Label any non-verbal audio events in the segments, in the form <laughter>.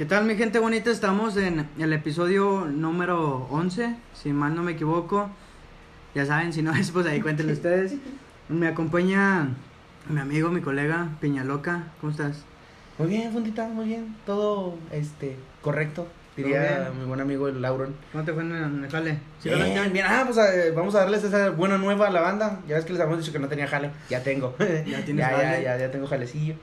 ¿Qué tal mi gente bonita? Estamos en el episodio número 11, si mal no me equivoco. Ya saben, si no es, pues ahí cuéntenlo ustedes. Me acompaña mi amigo, mi colega, Piñaloca. ¿Cómo estás? Muy bien, Fundita, muy bien. Todo este correcto, diría mi buen amigo el Lauron. ¿Cómo te fue en el jale? ¿Sí bien, bien. Ah, pues eh, vamos a darles esa buena nueva a la banda. Ya ves que les habíamos dicho que no tenía jale. Ya tengo. <laughs> Ya tienes <laughs> ya, jale. ya, ya, ya tengo jalecillo.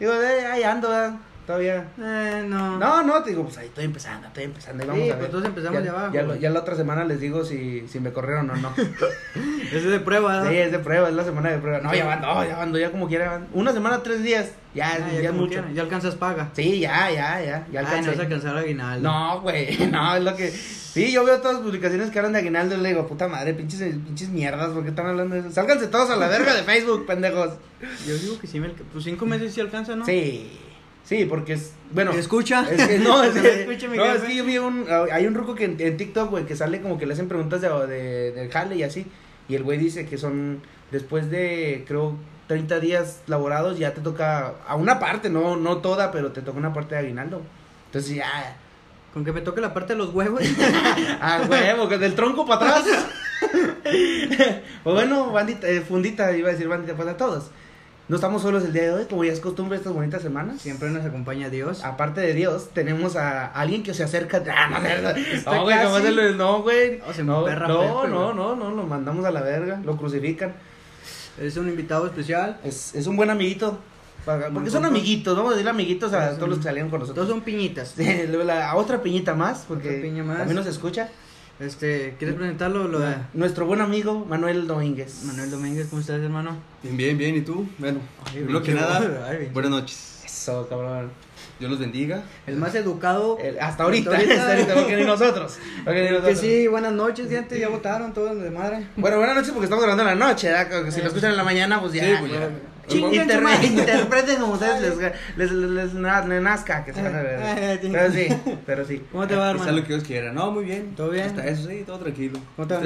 Digo, eh, ahí ando, ¿verdad? Todavía. Eh, no. No, no, te digo, pues ahí estoy empezando, estoy empezando. Ahí vamos Sí, a ver. pues todos empezamos ya, de abajo, Ya, lo- ya la otra semana les digo si, si me corrieron o no. <laughs> Es de prueba, ¿no? Sí, es de prueba, es la semana de prueba. No, ya van, no, ya van, ya como quiera. van. Una semana, tres días. Ya, Ah, ya, es como mucho. quiera, Ya alcanzas paga. Sí, ya, ya, ya. Ya no alcancé. vas a alcanzar aguinaldo. No, güey, <laughs> no, es lo que... Sí, yo veo todas las publicaciones que hablan de aguinaldo y le digo, puta madre, pinches, pinches mierdas, ¿por qué están hablando de eso? Sálganse todos a la verga de Facebook, <laughs> pendejos. Yo digo que sí, me pues cinco meses sí alcanza, ¿no? Sí, sí, porque es... Bueno... ¿Escucha? Es que no, <laughs> es Que mi no, es que yo vi un... Hay un ruco que en, en TikTok, güey, que sale como que le hacen preguntas de, de, del jale y así. Y el güey dice que son... Después de, creo, 30 días laborados ya te toca... A una parte, no, no toda, pero te toca una parte de aguinaldo. Entonces ya... Con que me toque la parte de los huevos. <laughs> Ah, huevo, que del tronco para atrás. <laughs> pues bueno, bandita, eh, fundita, iba a decir bandita, pues a todos. No estamos solos el día de hoy, como ya es costumbre estas bonitas semanas. Siempre nos acompaña Dios. Aparte de Dios, tenemos a alguien que se acerca. Ah, no, güey, casi. jamás se lo- no, güey. No, se me No, perra no, Pepe, no, no, no, lo mandamos a la verga, lo crucifican. Es un invitado especial. Es, es un buen amiguito. Porque son Nosotros- amiguitos, vamos a decirle amiguitos a todos los que salieron con Todos nosotros. son piñitas. <laughs> La- a otra piñita más, porque Otra piña más. también nos escucha. Este, ¿quieres presentarlo? Lo de Nuestro buen amigo Manuel Domínguez. Manuel Domínguez, ¿cómo estás, hermano? Bien, bien, bien. ¿Y tú? Bueno, Ay, primero que nada, ay, buenas noches. Eso, cabrón. Dios los bendiga. El más educado. El- hasta ahorita, Hasta ahorita. <laughs> porque ni nosotros. Porque ni Que nosotros. sí, buenas noches, gente. Ya votaron todos de madre. Bueno, buenas noches porque estamos grabando en la noche, ¿verdad? Que Si lo escuchan en la mañana, pues ya. Sí, pues ya. Madre. interpreten como ustedes les, les, les, les na- les nazca, que. Eh, eh, Pero sí, pero sí. ¿Cómo te va, Está hermano? lo que Dios quiera. No, muy bien. ¿Todo bien? Hasta eso, sí, todo tranquilo. ¿Cómo te va.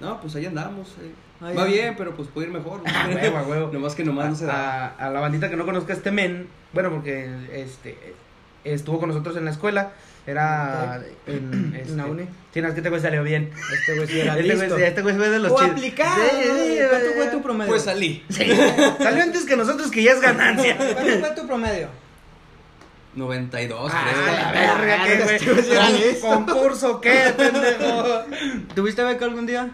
No, pues ahí andamos. eh. Va bien, pero pues puede ir mejor. <laughs> huevo, huevo. Nomás que nomás no se da. a, a la bandita que no conozca este men, bueno, porque este estuvo con nosotros en la escuela, era en, <clears throat> este, En la uni. Sí, no, es que este güey salió bien. Este güey sí era Este listo. güey, este güey fue de los O chidos. aplicado. Sí, ¿no? sí, ¿Cuánto sí, fue tu promedio? Pues salí. Sí. Salió antes que nosotros, que ya es ganancia. <laughs> ¿Cuánto fue tu promedio? 92, Ah, creo. la verga, qué güey. Este güey. ¿Concurso qué, pendejo? ¿Tuviste beca algún día?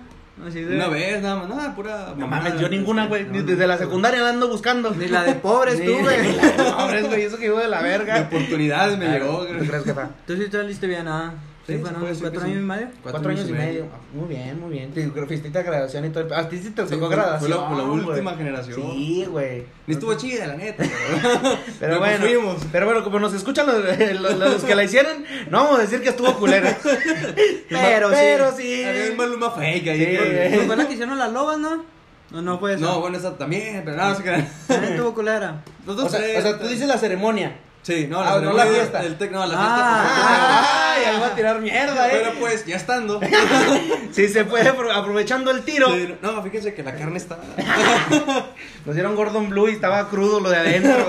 Así de... Una vez, nada más. Nada, pura. No mames, yo ninguna, güey. No. Desde la secundaria la ando buscando. Ni la de pobres <laughs> tú, güey. ni la de pobres, güey. Eso que yo de la De verga. oportunidades me llegó. ¿Tú crees, jefa? Tú sí saliste bien, ah. Sí, Sí, fueron puede cuatro que años sí. y medio. Cuatro años y medio. Ah, Muy bien, muy bien. Te fiestita graduación y todo. el- A ti sí te Sí, tocó fue- graduación. fue la- la última generación. Sí, güey. Ni estuvo chida, la neta. <laughs> Pero, Pero bueno, fuimos. pero bueno, como nos escuchan los, <laughs> los- los que la hicieron, no vamos a decir que estuvo culera. <laughs> Pero sí. pero sí. Había un Maluma fake ahí. Sí. Pues fue la que hicieron las lobas, ¿no? No, no fue eso. No, bueno, esa también, pero nada, no se crean. También tuvo culera. Los dos O sea, tres. o sea, tú dices la ceremonia. Sí, no, Ah, la, no la fiesta. El tec, no, la Ah, Ay, ahí va a tirar mierda, fiesta. eh. Pero pues, ya estando. <laughs> Sí, se puede apro- aprovechando el tiro. Sí, no, fíjense que la carne está. <laughs> Nos dieron Gordon Blue y estaba crudo lo de adentro.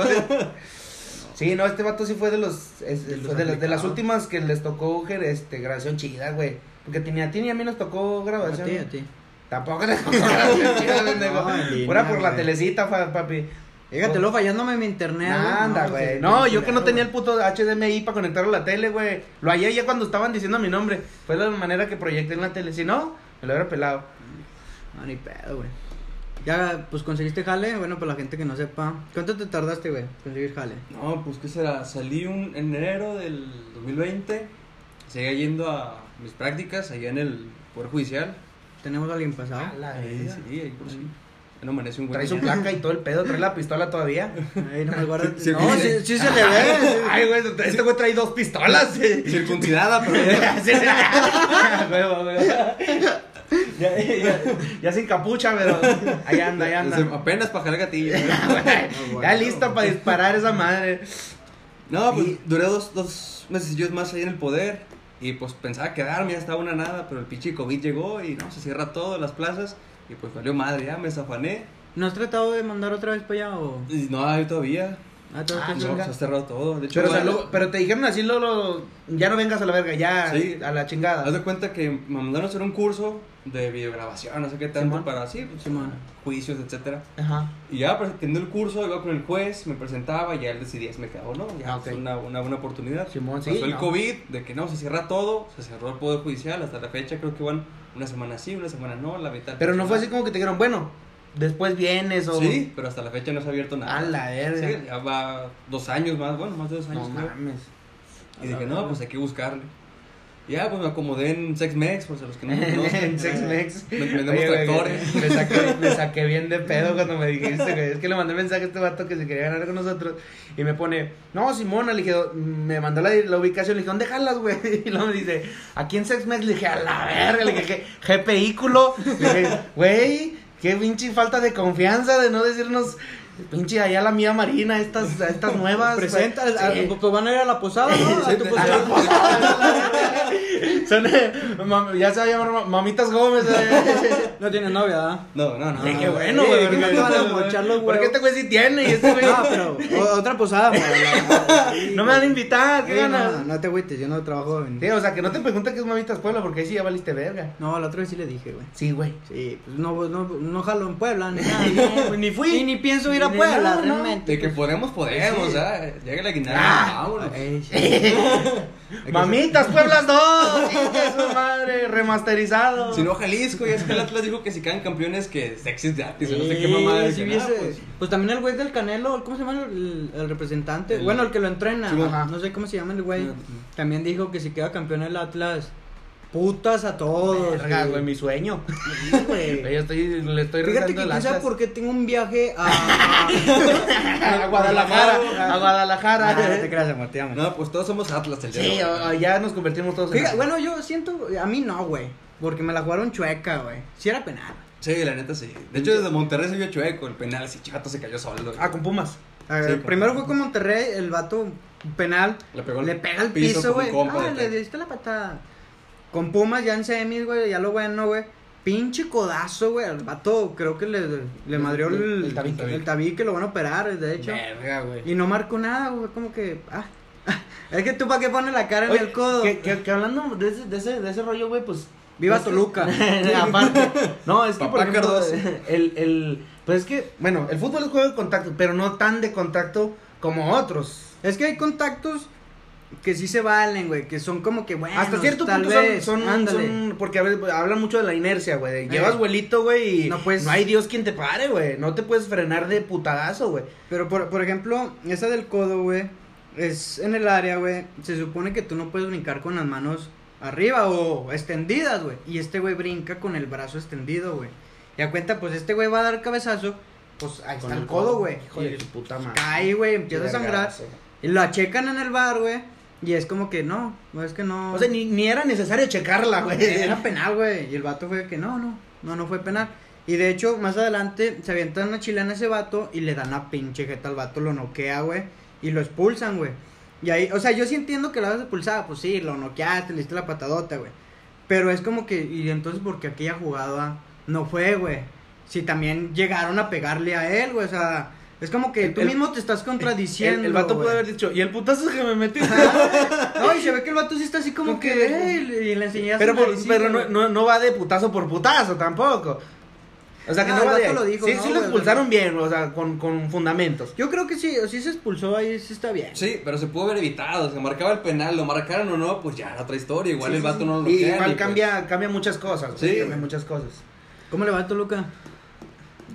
Sí, no, este vato sí fue de los, es- De los de, las- de las aplicados. últimas que les tocó este, grabación chida, güey. Porque tenía a ti y a mí nos tocó A grabación. ti, a ti. Tampoco te tocó grabación chida. <laughs> No, Pura por la telecita, papi. Fíjatelo fallándome mi internet. Anda, güey. sí, No, sí, yo que no tenía el puto HDMI para conectarlo a la tele, güey. Lo hallé ya cuando estaban diciendo mi nombre. Fue la manera que proyecté en la tele. Si no, me lo hubiera pelado. No, ni pedo, güey. Ya, pues conseguiste jale. Bueno, para la gente que no sepa. ¿Cuánto te tardaste, güey? Conseguir jale. No, pues, ¿qué será? Salí un en enero del 2020. Seguía yendo a mis prácticas allá en el Poder Judicial. Tenemos a alguien pasado. Ahí, sí, ahí por sí. No amanece un buen Trae su placa y todo el pedo, trae la pistola todavía. No me guarda. <laughs> Sí, no, sí, sí, sí. sí se le ve. Ay, güey, este güey trae dos pistolas. Sí. Circuncidada, pero. <laughs> Ya, ya, ya sin capucha, pero ahí anda, ahí anda. Apenas para jalar gatillo. <laughs> Ya lista para disparar esa madre. No, pues Y- duré dos, dos meses más ahí en el poder. Y pues pensaba quedarme, ya estaba una nada, pero el pinche COVID llegó y no, se cierra todo, las plazas. Y pues valió madre, ya me zafané. ¿No has tratado de mandar otra vez para allá o.? Y no hay todavía. Ah, todo Ah, No, se ha cerrado todo. De hecho, Pero, o sea, bueno, luego- pero te dijeron así, Lolo, ya no vengas a la verga, ya Sí. a la chingada. Haz de cuenta que me mandaron a hacer un curso de videograbación, no sé qué tanto, Simón. para sí, pues, juicios, etcétera. Ajá. Y ya presentando el curso, iba con el juez, me presentaba y ya él decidía si me quedaba o no. Ya Ah, ok. fue una, una buena oportunidad. Simón, sí, Pasó el no. COVID, de que no, se cierra todo, se cerró el Poder Judicial, hasta la fecha creo que van una semana sí, una semana no, la mitad. Pero no fue así como que te dijeron, bueno, después vienes o... Sí, pero hasta la fecha no se ha abierto nada. A la verga. Sí, ya va dos años más, bueno, más de dos años No creo. mames. Y dije, no, pues hay que buscarle. Ya, pues me acomodé en SexMex, por si los que no me <laughs> conocen. en Sex Mex. Me- Vendemos Oye, güey, tractores. Me saqué, <laughs> me saqué bien de pedo cuando me dijiste, güey. Es que le mandé mensaje a este vato que se quería ganar con nosotros. Y me pone, no, Simona, le dije, me mandó la, la ubicación. Le dije, ¿dónde jalas, güey? <laughs> Y luego me dice, aquí en Sex Mex. Le dije, a la verga. Le dije, ¿qué vehículo? Le dije, güey, qué pinche falta de confianza de no decirnos. Pinche allá la mía marina, estas, estas nuevas. güey". Presenta, a- Sí. pues van a ir a la posada, ¿no? A tu posada. Son, eh, mam- ya se va a llamar ma- Mamitas Gómez. eh. No tiene novia, ¿verdad? No, no, no. Sí, qué no. bueno, güey. Porque huevos. este güey sí tiene y este güey. No, <laughs> pero o- otra posada, la- <laughs> No me van a invitar, ¿qué Sí, ganas? no, no te agüites, yo no trabajo en... Sí, o sea, que no te pregunte qué es Mamitas Puebla, porque ahí sí ya valiste verga. No, la otra vez sí le dije, güey. Sí, güey. Sí, pues no, no, no jalo en Puebla, ni nada. <laughs> Ni fui. Y ni pienso ir a Ni- Puebla, no, no. realmente. De que podemos, podemos, Sí. Llega la guinada, Ah, vámonos. <laughs> Mamitas Pueblas 2. Hija de su madre, remasterizado. Si no, Jalisco, ya es que el Atlas dijo que si quedan campeones, que sexy es gratis, o no sé qué mamada. pues, pues, también el güey del Canelo, ¿cómo se llama el, el representante? El- bueno, el que lo entrena, Sí, ajá. no sé cómo se llama el güey. Sí. También dijo que si queda campeón el Atlas, putas a todos. Verga, sí. güey, mi sueño. Sí, güey. <laughs> Yo estoy, le estoy Fíjate que al quién sabe Atlas. por qué tengo un viaje a... <laughs> A Guadalajara, a Guadalajara. Ah, no te creas, amor, te amo. No, pues todos somos Atlas el día Sí, ya nos convertimos todos Fíjate, en. bueno, yo siento, a mí no, güey, porque me la jugaron chueca, güey. Si era penal. Sí, la neta sí. De hecho, desde Monterrey se vio chueco. El penal, así chivato se cayó solo. güey. Ah, con Pumas. A ver, Sí, con- primero fue con Monterrey, el vato penal, Le pegó el le pega al piso güey. Ah, le diste la patada. Con Pumas ya en semis, güey, ya lo bueno, güey. Pinche codazo, güey. Al vato creo que le, le madrió el, el tabique. el tabique, lo van a operar, de hecho. Verga, güey. Y no marcó nada, güey. Como que. Ah. <laughs> Es que tú para qué pones la cara en Oye, el codo. Que, que, que hablando de ese, de ese, de ese rollo, güey, pues. Viva Toluca. <laughs> Aparte. No, es que por ejemplo, el, el. Pues es que, bueno, el fútbol es juego de contacto, pero no tan de contacto como otros. Es que hay contactos que sí se valen, güey. Que son como que, bueno. Hasta cierto tal punto vez, son, Porque a veces hablan mucho de la inercia, güey. Llevas Eh. vuelito, güey, y No no, puedes- hay Dios quien te pare, güey. No te puedes frenar de putadazo, güey. Pero por, por ejemplo, esa del codo, güey, es en el área, güey. Se supone que tú no puedes brincar con las manos arriba o extendidas, güey. Y este güey brinca con el brazo extendido, güey. Y a cuenta, pues este güey va a dar cabezazo, pues ahí Con está el codo, güey. Hijo de su puta madre. Cae, güey, empieza a sangrar. Y lo checan en el bar, güey. Y es como que no, no es que no. O sea, ni, ni era necesario checarla, güey. Era penal, güey. Y el vato fue que no, no, no, no fue penal. Y de hecho, más adelante se avienta una chilena a ese vato y le dan una pinche jeta al vato, lo noquea, güey. Y lo expulsan, güey. Y ahí, o sea, yo sí entiendo que la vas expulsada, pues sí, lo noqueaste, le diste la patadota, güey. Pero es como que, y entonces, porque aquella jugada no fue, güey? Si también llegaron a pegarle a él, güey, o sea, es como que El- tú el- mismo te estás contradiciendo. El, el vato güey. puede haber dicho, y el putazo que me metí. No, y se ve que el vato sí está así como Como que, y le enseñas pero por- pero no, no, no va de putazo por putazo tampoco. O sea, que No, no, el va de. lo dijo, sí, ¿no, sí lo expulsaron bien, o sea, con, con fundamentos. Yo creo que sí, o sí se expulsó ahí, sí está bien. Sí, pero se pudo haber evitado. Se marcaba el penal, lo marcaron o no, pues ya era otra historia. Igual Sí, el vato sí. no lo Y igual pues, cambia, cambia muchas cosas. Sí. Cambia muchas cosas. ¿Cómo le va a Toluca?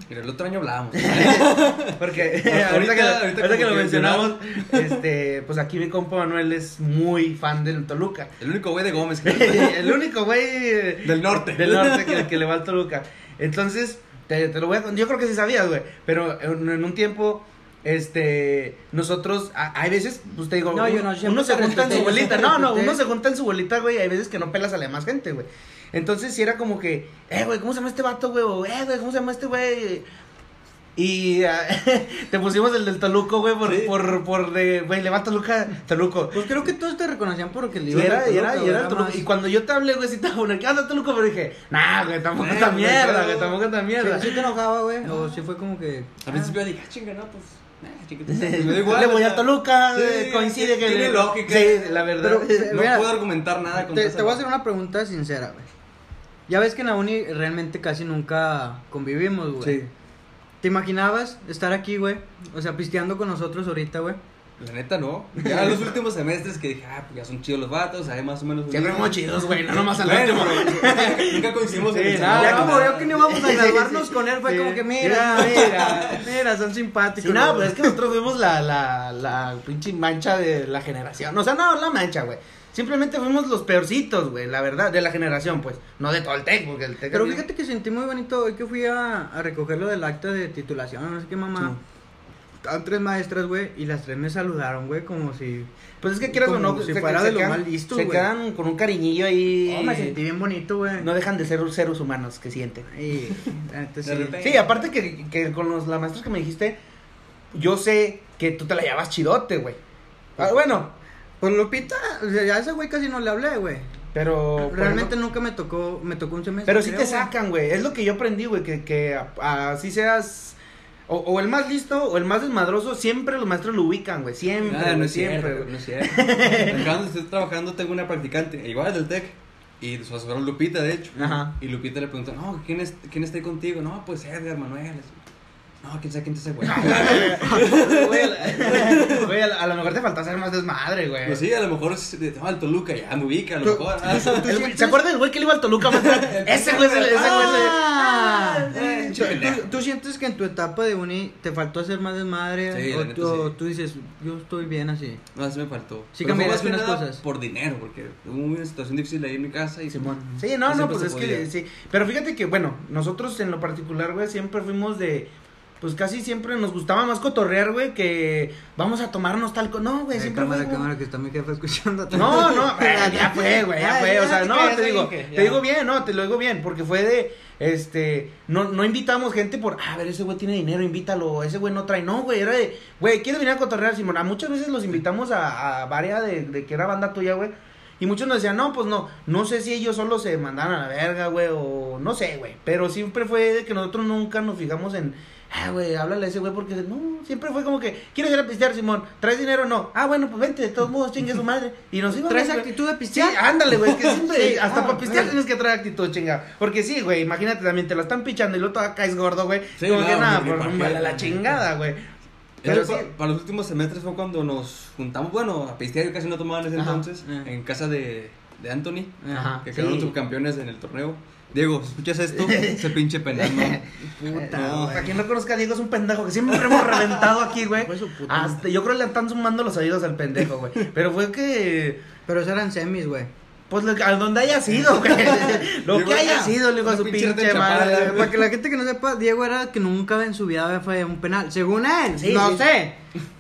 Mira, el otro año hablábamos. <laughs> Porque Ahorita- ahorita, que, ahorita que lo mencionamos, este, pues aquí mi compa Manuel es muy fan del Toluca. El único güey de Gómez. que- <laughs> el único güey Del norte. del norte que, que le va al Toluca. Entonces, te, te lo voy a yo creo que sí sabías, güey, pero en, en un tiempo este nosotros a- hay veces pues te digo No, yo uno, no, uno se junta en su bolita no no uno se junta en su bolita güey hay veces que no pelas a la demás gente güey entonces si era como que eh güey cómo se llama este vato güey o eh güey cómo se llama este güey y ah, <laughs> te pusimos el del Toluco, güey, por, Sí. por, por de, güey, le va Toluca, Toluco. Pues creo que todos te reconocían porque le Y iban era, era, era más. Y cuando yo te hablé, güey, si te poner, ¿qué onda Toluca? Pero dije, nah, güey, tampoco Eh, esta güey, mierda, güey, tampoco esta mierda. ¿Sí, sí te enojaba, güey? O sí fue como que... Al principio dije, ah, chinga, no, pues. Eh, <laughs> me da igual, Le voy a Toluca, sí, eh, coincide que. Tiene le- lógica. Sí, la verdad. Pero, No Mira, puedo argumentar nada con Te, te voy a hacer una pregunta sincera, güey. Ya ves que en la uni realmente casi nunca convivimos, güey. Sí. ¿Te imaginabas estar aquí, güey? O sea, pisteando con nosotros ahorita, güey. La neta no. Ya los últimos semestres que dije, ah, pues ya son chidos los vatos, hay más o menos. Siempre muy chidos, güey, no nomás al Bueno, último. pero <laughs> nunca coincidimos en ya como vio que no íbamos a graduarnos sí. con él, fue Sí. como que mira, mira, <laughs> mira, son simpáticos. Sí, no, pues es que nosotros fuimos la, la, la pinche mancha de la generación. O sea, no, la mancha, güey. Simplemente fuimos los peorcitos, güey, la verdad, de la generación, pues. No de todo el TEC, porque el TEC. Pero fíjate que sentí muy bonito hoy que fui a, a recoger lo del acta de titulación, no sé qué mamá. Estaban tres maestras, güey, y las tres me saludaron, güey, como si... Pues es que quieras o como no, si se- fuera se de los quedan- más listos, Se quedan con un cariñillo ahí. Oh, me sentí bien bonito, güey. No dejan de ser seres humanos que sienten. Y, sí. Sí, aparte que, que con los, las maestras que me dijiste, yo sé que tú te la llevas chidote, güey. Ah, bueno, Pues Lupita, o sea, ya a ese güey casi no le hablé, güey. pero. Realmente ejemplo- nunca me tocó, me tocó un semestre. Pero sí creo, te sacan, güey. Es lo que yo aprendí, güey. Que, que así seas. O, o el más listo o el más desmadroso, siempre los maestros lo ubican, güey. Siempre, Ah, no es cierto, siempre, güey, güey. no es cierto. <laughs> Estoy trabajando tengo una practicante, igual del TEC. Y su asesora Lupita, de hecho. Ajá. Y Lupita le preguntó, no, ¿quién, es, ¿quién está ahí contigo? No, pues Edgar, Manuel. No, quién sabe quién es ese güey. <laughs> Güey, a lo mejor te faltó hacer más desmadre, güey. Pues sí, a lo mejor es de, no, al Toluca, ya me ubica, a lo mejor. Ah, El ¿Se acuerdan del güey que le iba al Toluca? <laughs> ese güey, es el- ese güey. es el- Ah, eh, ¿tú- pinche pendejo. ¿tú, tú sientes que en tu etapa de uni te faltó hacer más desmadre? Sí, o, neta, tú, o sí. tú dices, yo estoy bien así. No, eso me faltó. Sí que unas nada cosas. Por dinero, porque hubo una situación difícil ahí en mi casa y Simón. Y Sí, no, no, siempre pues es que sí. Pero fíjate que, bueno, nosotros en lo particular, güey, siempre fuimos de. Pues casi siempre nos gustaba más cotorrear, güey, que vamos a tomarnos tal. co- No, güey, Eh, siempre cámara, fue. cámara, que está mi jefe escuchando. No, no, eh, ya fue, güey, ya fue, <laughs> o sea, no, te digo, te digo bien, no, te lo digo bien, porque fue de, este, no, no invitamos gente por, "Ah, a ver, ese güey tiene dinero, invítalo, ese güey no trae, no, güey, era de, güey, ¿quieres venir a cotorrear, Simón? A muchas veces los invitamos a, a varias de, de que era banda tuya, güey, y muchos nos decían, no, pues no, no sé si ellos solo se mandaron a la verga, güey, o no sé, güey, pero siempre fue de que nosotros nunca nos fijamos en, ah, güey, háblale a ese güey, porque no, siempre fue como que, ¿quieres ir a pistear, Simón? ¿Traes dinero? No, ah, bueno, pues vente, de todos modos, chingue su madre, y nos íbamos, ¿Traes actitud de Sí, pistear? ándale, güey, es que siempre, Sí, hasta ah, para pistear ah. tienes que traer actitud, chinga. Porque sí, güey, imagínate también, te la están pichando y luego todavía caes gordo, güey. Sí, como no, que nada, por la, chingada, güey. Pero sí. para los últimos semestres fue cuando nos juntamos, bueno, a pistear, yo casi no tomaba en ese Ajá. entonces, Eh. en casa de, de Anthony, Ajá, que sí. quedaron subcampeones en el torneo. Diego, si escuchas esto, <laughs> ese pinche penal, ¿no? Puta, No. Para quien no conozca a Diego, es un pendejo que siempre hemos reventado aquí, güey. Fue su puta Hasta, yo creo que le están sumando los oídos al pendejo, güey. Pero fue que. Pero esos eran semis, güey. Pues a donde haya sido, güey. <laughs> <laughs> Lo Diego, que haya sido, le digo a su pinche madre. Para que la gente que no sepa, Diego era que nunca en su vida fue un penal. Según él, Sí, no sí. sé.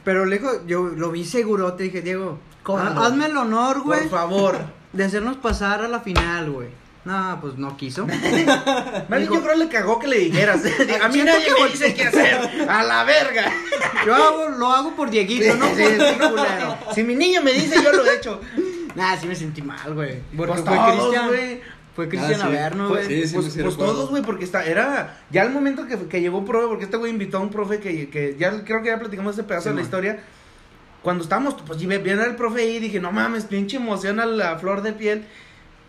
Pero le dijo, yo lo vi seguro, te dije, Diego, Cóbralo. ha- hazme el honor, güey, Por favor. de hacernos pasar a la final, güey. No, pues no quiso. <laughs> Más bien, Dijo- yo creo que le cagó que le dijeras. <laughs> A mí nadie que me dice qué hacer. A la verga. Yo hago, lo hago por Dieguito, no Sí, sí, culero. Si mi niño me dice, yo lo he hecho. Nah, sí me sentí mal, güey. Porque Pues fue Cristian, güey. fue Cristian Ah, sí. Averno, güey. sí, sí, pues, pues todos, güey, porque está, era, ya al momento que, que llegó un profe, porque este güey invitó a un profe que, que ya creo que ya platicamos ese pedazo Sí, de la historia. Cuando estábamos, pues viene el profe ahí y dije, no mames, pinche emociona la flor de piel.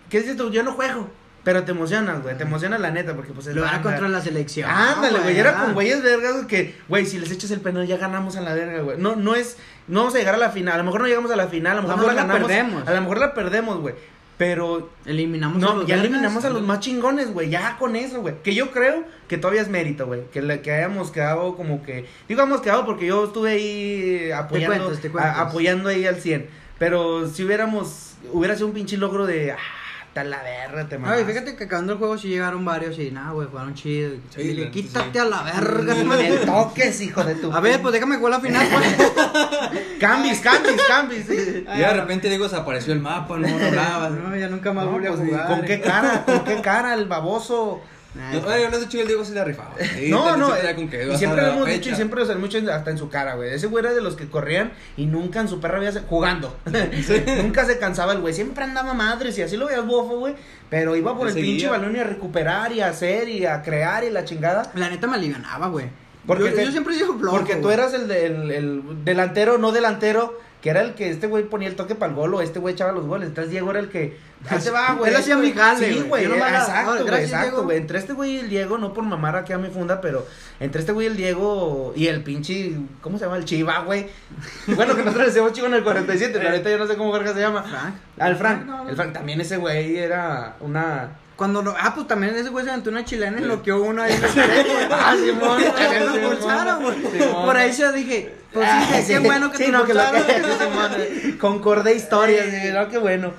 ¿Qué dices tú? Yo no juego. Pero te emocionas, güey, te emociona la neta, porque pues es Lo banda. contra la selección. Ándale, güey, era con ah. güeyes vergas que, güey, si les echas el penal ya ganamos a la verga, güey. No, no es, no vamos a llegar a la final, a lo mejor no llegamos a la final, a lo mejor A no lo la ganamos. perdemos. A lo mejor la perdemos, güey. Pero Eliminamos a no, los ya vergas. eliminamos a los más chingones, güey. Ya con eso, güey. Que yo creo que todavía es mérito, güey. Que, le- que hayamos quedado como que. Digo, hemos quedado porque yo estuve ahí apoyando. cuentas, te cuentas. a- apoyando ahí al 100. Pero si hubiéramos. Hubiera sido un pinche logro de. Ah, tal la verga, te Ay, mamaste. fíjate que acabando el juego sí llegaron varios y nada, güey, jugaron chido. Y Sí, la neta, quítate sí. a la verga, Me man. toques, hijo de tu. A ver, pues déjame jugar la final, pues. <laughs> Cambis, cambis, cambis. sí. Y de repente Diego desapareció el mapa, no, no hablaba. No, ya nunca más No, volví a pues, ¿y jugar. ¿Con qué cara? ¿Con qué cara el baboso? No, hablando de chido, el Diego se le rifaba. <laughs> Sí, no, no, eh, con que y siempre lo la hemos dicho y siempre lo hemos dicho hasta en su cara, güey. Ese güey era de los que corrían y nunca en su perra había jugando. <laughs> <laughs> nunca se cansaba el güey, siempre andaba madres y así lo veías bofo, güey. Pero iba por el pinche balón y a recuperar y a hacer y a crear y la chingada. La neta me alivianaba, güey. Porque yo, te- yo siempre he sido flojo. Porque tú eras el, de- el, el delantero, no delantero, que era el que este güey ponía el toque para el gol o este güey echaba los goles. Entonces Diego era el que. <laughs> Te va, güey. Él hacía mi jale, Sí, güey. la- Exacto, güey. Exacto, güey. Entre este güey y el Diego, no por mamar aquí a mi funda, pero entre este güey y el Diego y el pinche. ¿Cómo se llama? El Chiva, güey. <laughs> Bueno, que nosotros le decíamos Chiva en el 47, pero ahorita yo no sé cómo verga se llama. Frank. Al Frank. No, no. El Frank. También ese güey era una. Cuando lo, ah, pues también ese güey se aventó una chilena y bloqueó uno ahí. <laughs> Ah, Simón. También lo Simón. pulsaron, güey. Simón. Por ahí yo dije, pues sí, qué bueno que te lo pulsaron. que Simón, concordé historias, qué bueno.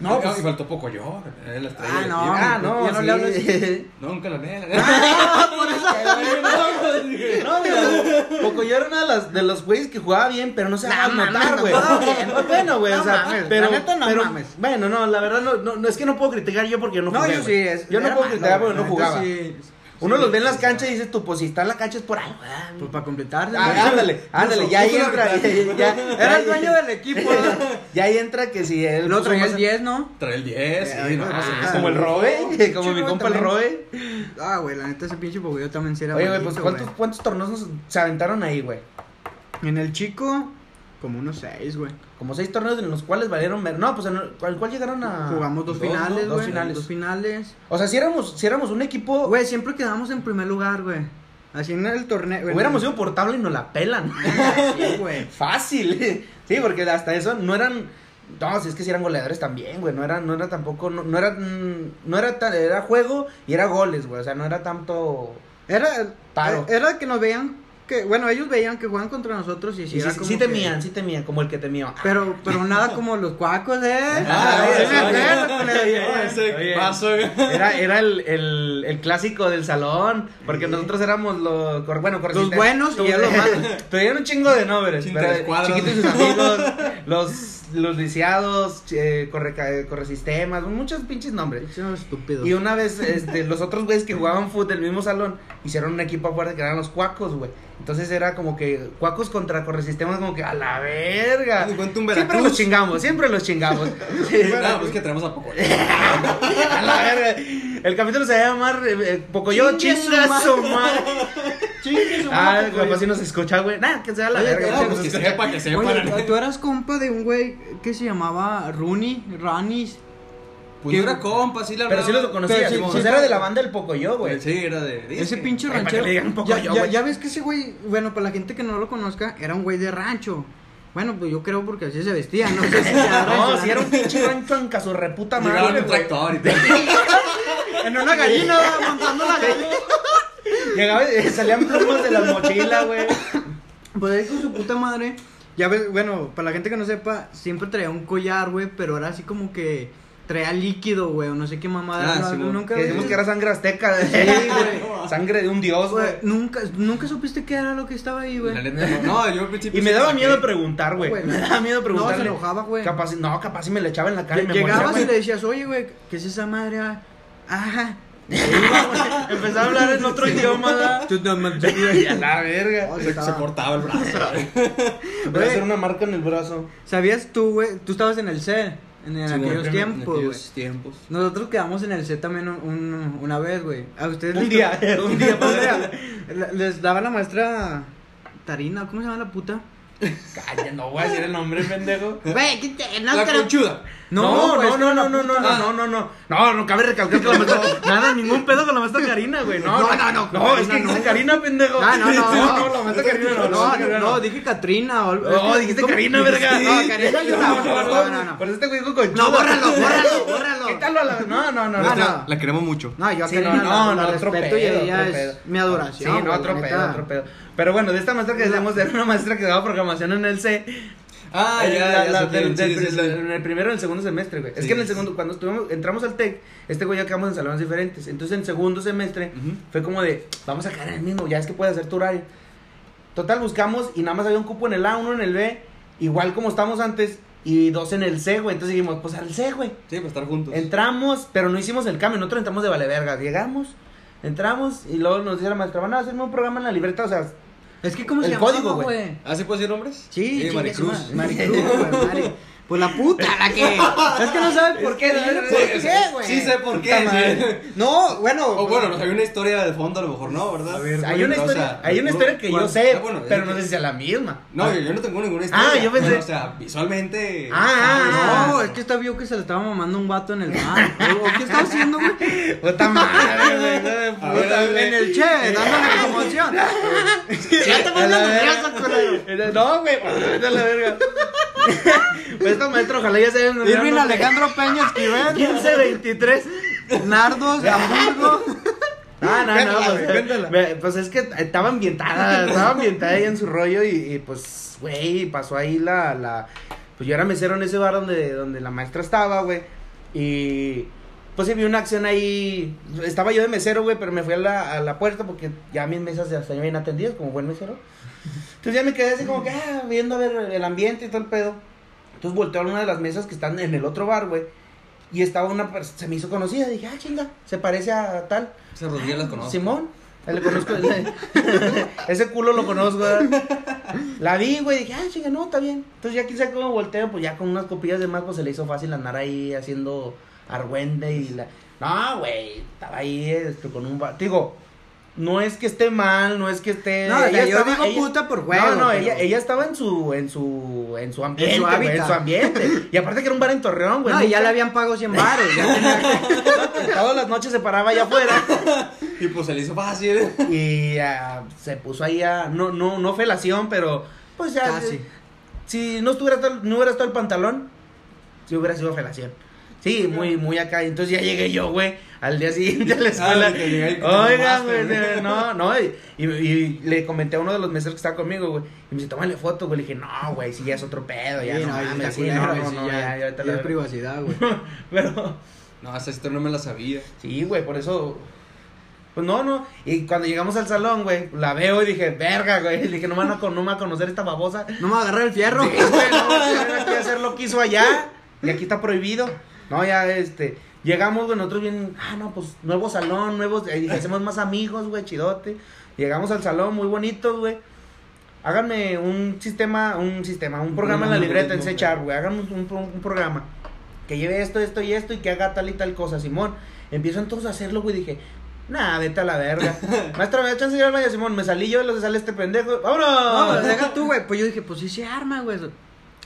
No, No, pues- y faltó poco yo. la Ah, no. Ah, no, yo no sí. le hablo así. Nunca lo <laughs> niega. <laughs> No, mira, Poco yo era uno de, las, de los güeyes que jugaba bien, pero no se No daba mames, notar, no, güey. Pues <laughs> bueno, güey, No o sea, mames, pero, la neta no pero mames. bueno, no, la verdad no, no, no, es que no puedo criticar yo porque yo no No, jugué, yo güey. sí. Es, Yo no puedo criticar porque no jugaba. Uno Sí, los ve en las sí, canchas y dices tú, pues si está en la cancha es por algo. ah, Pues para completarse. Ah, ándale, ándale, ya ahí entra, ya, mitad. ya, <laughs> Era el dueño del equipo. <laughs> ya ahí entra que si él traía más- el 10, ¿no? Trae el 10. Eh, sí, no, ah, no como el Robe, como mi compa el también. Robe. Ah, güey, la neta ese pinche yo también sí era Oye, güey, pues ¿cuántos, güey. cuántos torneos se aventaron ahí, güey? En el chico, como unos 6, güey. Como seis torneos en los cuales valieron ver. No, pues en el, ¿cuál, cuál llegaron a. Jugamos dos, dos, ¿no? finales, Dos finales. Dos finales. O sea, si éramos, si éramos un equipo. Güey, siempre quedamos en primer lugar, güey. Así en el torneo. güey. hubiéramos sido portable y nos la pelan. <laughs> Sí, güey. <laughs> Fácil. Sí, porque hasta eso no eran. No, si es que si eran goleadores también, güey. No era, no era tampoco. No, no era. No era tan. Era juego y era goles, güey. O sea, no era tanto. Era, Paro. era que nos veían que, bueno, ellos veían que juegan contra nosotros y Sí, era sí, como sí que- temían, sí temían, como el que temió. Pero, pero nada <laughs> como los cuacos, eh. Ah. Era, era el, el, el clásico del salón, porque Sí. nosotros éramos los, cor- bueno, Los buenos y ya los malos. <laughs> Tenían un chingo de nombres, Chingo pero de escuadras. Chiquito y sus amigos, <laughs> los, los lisiados, eh, corre, corresistemas, muchos pinches nombres. Estúpidos. Y una vez, este, los otros güeyes que jugaban fútbol del mismo salón, hicieron un equipo aparte que eran los cuacos, güey. Entonces era como que cuacos contra corresistemas, como que a la verga. Siempre los chingamos, siempre los chingamos. <laughs> No, pues que tenemos a poco. <laughs> a la verga. El capítulo se va a llamar eh, eh, Pocoyo Chingue Chingue Ah, capaz si nos escucha, güey. Nah, que sea la Oye, verga. no, pues que escucha. sepa, que sepa. Oye, tú eras compa de un güey que se llamaba Rooney, Ranis. Pues yo era compa, sí la Pero sí lo conocía. Pero sí, Simón. sí, Pues sí. era de la banda del Pocoyo, güey. Sí, era de. Ese Disney. pinche Ay, para ranchero. que le digan un poco ya, yo, ya- güey. ya ves que ese güey, bueno, para la gente que no lo conozca, era un güey de rancho. Bueno, pues yo creo porque así se vestía, no <laughs> sé si rancho, No, la si era un neta. pinche rancho en caso reputa Llegaba en madre. un güey. tractor y todo. <laughs> En una gallina, montando la gallina. Llegaba y <laughs> salían plumos de la mochila, güey. Pues ahí con su puta madre. Ya ves, bueno, para la gente que no sepa, siempre traía un collar, güey, pero era así como que traía líquido, güey, o no sé qué mamada. Ah, ¿no? sí, nunca Que decimos que era sangre azteca. Sí, güey. <laughs> Sangre de un dios, güey. Nunca, nunca supiste qué era lo que estaba ahí, güey. No. No, yo al principio. Y me daba miedo preguntar, güey. Me daba miedo preguntar. No, se enojaba, güey. Capaz, no, capaz si me le echaba en la cara y me Llegabas moría, y le decías, oye, güey, ¿qué es esa madre? Ah, Ajá. Empezaba a hablar en otro idioma, la verga. Oh, Se, se cortaba el brazo. Voy a hacer una marca en el brazo. ¿Sabías tú, güey? Tú estabas en el C, en, en Sí, aquellos tiempos, güey. aquellos tiempos. Nosotros quedamos en el C también un- un- una vez, güey. A ustedes Un les- día, un día, Un día. Le- Les daba la maestra Tarina, ¿cómo se llama la puta? Calla, no voy a decir el nombre, pendejo. Güey, ¿qué te- no La creo- conchuda. No, no, no, no, no, no, no, no, no, no. No, no cabe recalcar que la maestra. Nada, ningún pedo con la maestra Karina, güey. No, No, no, no, No, es que no. Karina, pendejo. Ah, no, no, no. no, la maestra Karina no. No, no, dije Katrina. No, dijiste. Karina, verga. No, Karina yo no, no, no, no, no. Por eso este güey dijo con No, bórralo, bórralo, bórralo. Quítalo a la. No, no, no. No, no. no. La queremos mucho. No, yo a Sí, Karina no, no, no, otro pedo, mi adoración. Sí, no, otro pedo, otro pedo. Pero bueno, de esta maestra que decíamos era una maestra que daba programación en el C. Ah, Eh, ya, la- ya la- del- quién, sí, del- sí, sí. del- En el primero y el segundo semestre, güey. es que en el segundo, cuando estuvimos, entramos al TEC, este güey ya quedamos en salones diferentes. Entonces en segundo semestre fue como de, vamos a caer en el mismo, ya es que puedes hacer tu horario. Total, buscamos y nada más había un cupo en el A, uno en el B, igual como estábamos antes, y dos en el C, güey. Entonces dijimos, pues al C, güey. Sí, para estar juntos. Entramos, pero no hicimos el cambio, nosotros entramos de vale verga. Llegamos, entramos y luego nos dice la maestra, van a hacerme un programa en la libreta, o sea, Es que, ¿cómo se El llamaba, código, güey. ¿Ah, sí puedes decir nombres? Sí, chingue su Maricruz. Maricruz, güey, Mari. Pues la puta, la que. <laughs> es que no sabes por qué, dile por Sí, qué, güey. sí sé por qué, sí. No, bueno. O bueno, hay una historia de fondo a lo mejor no, ¿verdad? A ver, Hay una O historia, sea, hay una ¿cómo- historia que yo sé, Ah, bueno, pero no sé si es la misma. No, yo, yo no tengo ninguna historia. Ah, yo pensé- O sea, visualmente. Ah, ah, No, es que esta vio que se le estaba mamando un vato en el mar. <laughs> ¿O qué estaba haciendo, güey? Puta madre, güey. <laughs> En el che, dándole promoción. Ya te nervioso, culero. No, güey, la verga. Pues esta maestra, ojalá ya se hayan Irving Alejandro Peña Esquivel. 15, 23. Nardos, Hamburgo. Ah, no, no, pues, eh, cuéntala. pues es que estaba ambientada, estaba ambientada ahí en su rollo y, y, pues, güey, pasó ahí la, la, pues yo era mesero en ese bar donde, donde la maestra estaba, güey, y pues sí vi una acción ahí, estaba yo de mesero, güey, pero me fui a la, a la puerta porque ya mis mesas ya estaban bien atendidas como buen mesero, entonces ya me quedé así como que, ah, viendo a ver el ambiente y todo el pedo, entonces volteé a una de las mesas que están en el otro bar, güey, y estaba una, pers- se me hizo conocida, dije, ah, chinga, se parece a tal, Esas rodillas las conozco. Simón. Le conozco. <laughs> Ese culo lo conozco. ¿verdad? La vi, güey. Dije, ah, chinga, no, está bien. Entonces ya quise como volteo, pues ya con unas copillas de más, pues se le hizo fácil andar ahí haciendo argüende y la. No, güey. Estaba ahí este, con un. va- Digo, no es que esté mal, no es que esté. No, sea, yo estaba- digo puta por huevo, No, no, pero- ella, ella estaba en su, en su, en su ambiente, En su güey, en hábitat. su ambiente. Y aparte que era un bar en Torreón, güey. No, y ya le habían pagado 100 baros. Ya tenía... <laughs> Todas las noches se paraba allá afuera. Y pues se le hizo fácil. Y ah, se puso ahí a. No, no, no felación, pero. Pues ya. Casi. Si no estuviera todo- no hubiera estado el pantalón, si hubiera sido felación. Sí, muy, muy acá. Entonces ya llegué yo, güey, al día siguiente a la escuela. Ah, que te Oiga, güey, no, no. Y, y- y le comenté a uno de los meseros que estaba conmigo, güey. Y me dice, tómale foto, güey. Le dije, no, güey, si ya es otro pedo, ya Sí, no, no, mames, está sí, culero, no, no, no, ya- ya, ya, ya es privacidad, güey. <laughs> Pero. No, esa historia no me la sabía. Sí, güey, por eso. Pues no, no. Y cuando llegamos al salón, güey, la veo y dije, verga, güey. Le dije, no me, van a, con- no me va a conocer esta babosa. No me va a agarrar el fierro. Sí, güey, no, <laughs> quieren aquí hacer lo que hizo allá. Y aquí está prohibido. No, ya, este. Llegamos, güey, nosotros bien. Ah, no, pues nuevo salón, nuevos. Y hacemos más amigos, güey, chidote. Llegamos al salón, muy bonitos, güey. Háganme un sistema, un sistema, un programa en la libreta, en C-Sharp, güey. Háganme un, un- un programa que lleve esto, esto y esto y que haga tal y tal cosa, Simón. Empiezo entonces a hacerlo, güey, dije, nah, vete a la verga. <laughs> Maestra, me da chance de ir al baño, Simón. Me salí yo de lo que sale este pendejo. ¡Vámonos! No, deja tú, güey. Pues yo dije, pues sí se arma, güey.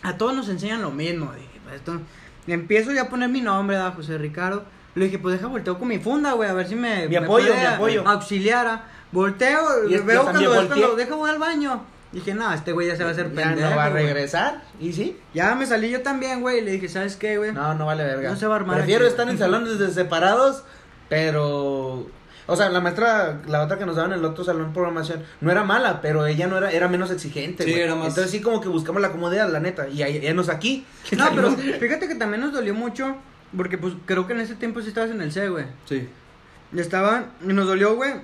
A todos nos enseñan lo mismo. Dije, pues esto. Empiezo ya a poner mi nombre, da José Ricardo. Le dije, pues deja volteo con mi funda, güey, a ver si me. Mi apoyo, puede mi apoyo. Auxiliara. Volteo, Y es- veo cuando, cuando deja voy al baño. Dije, no, este güey ya se va a hacer Ya pendejo. no va a güey". regresar. ¿Y sí? Ya me salí yo también, güey. Le dije, ¿sabes qué, güey? No, no vale verga. No se va a armar Prefiero aquí. estar en salones separados, pero. O sea, la maestra, la otra que nos daba en el otro salón de programación, no era mala, pero ella no era, era menos exigente. Sí, era más- Entonces sí como que buscamos la comodidad, la neta. Y ahí, ya nos aquí. <laughs> No, pero fíjate que también nos dolió mucho. Porque, pues, creo que en ese tiempo sí estabas en el C, güey. Sí. Y estaba, y nos dolió, güey,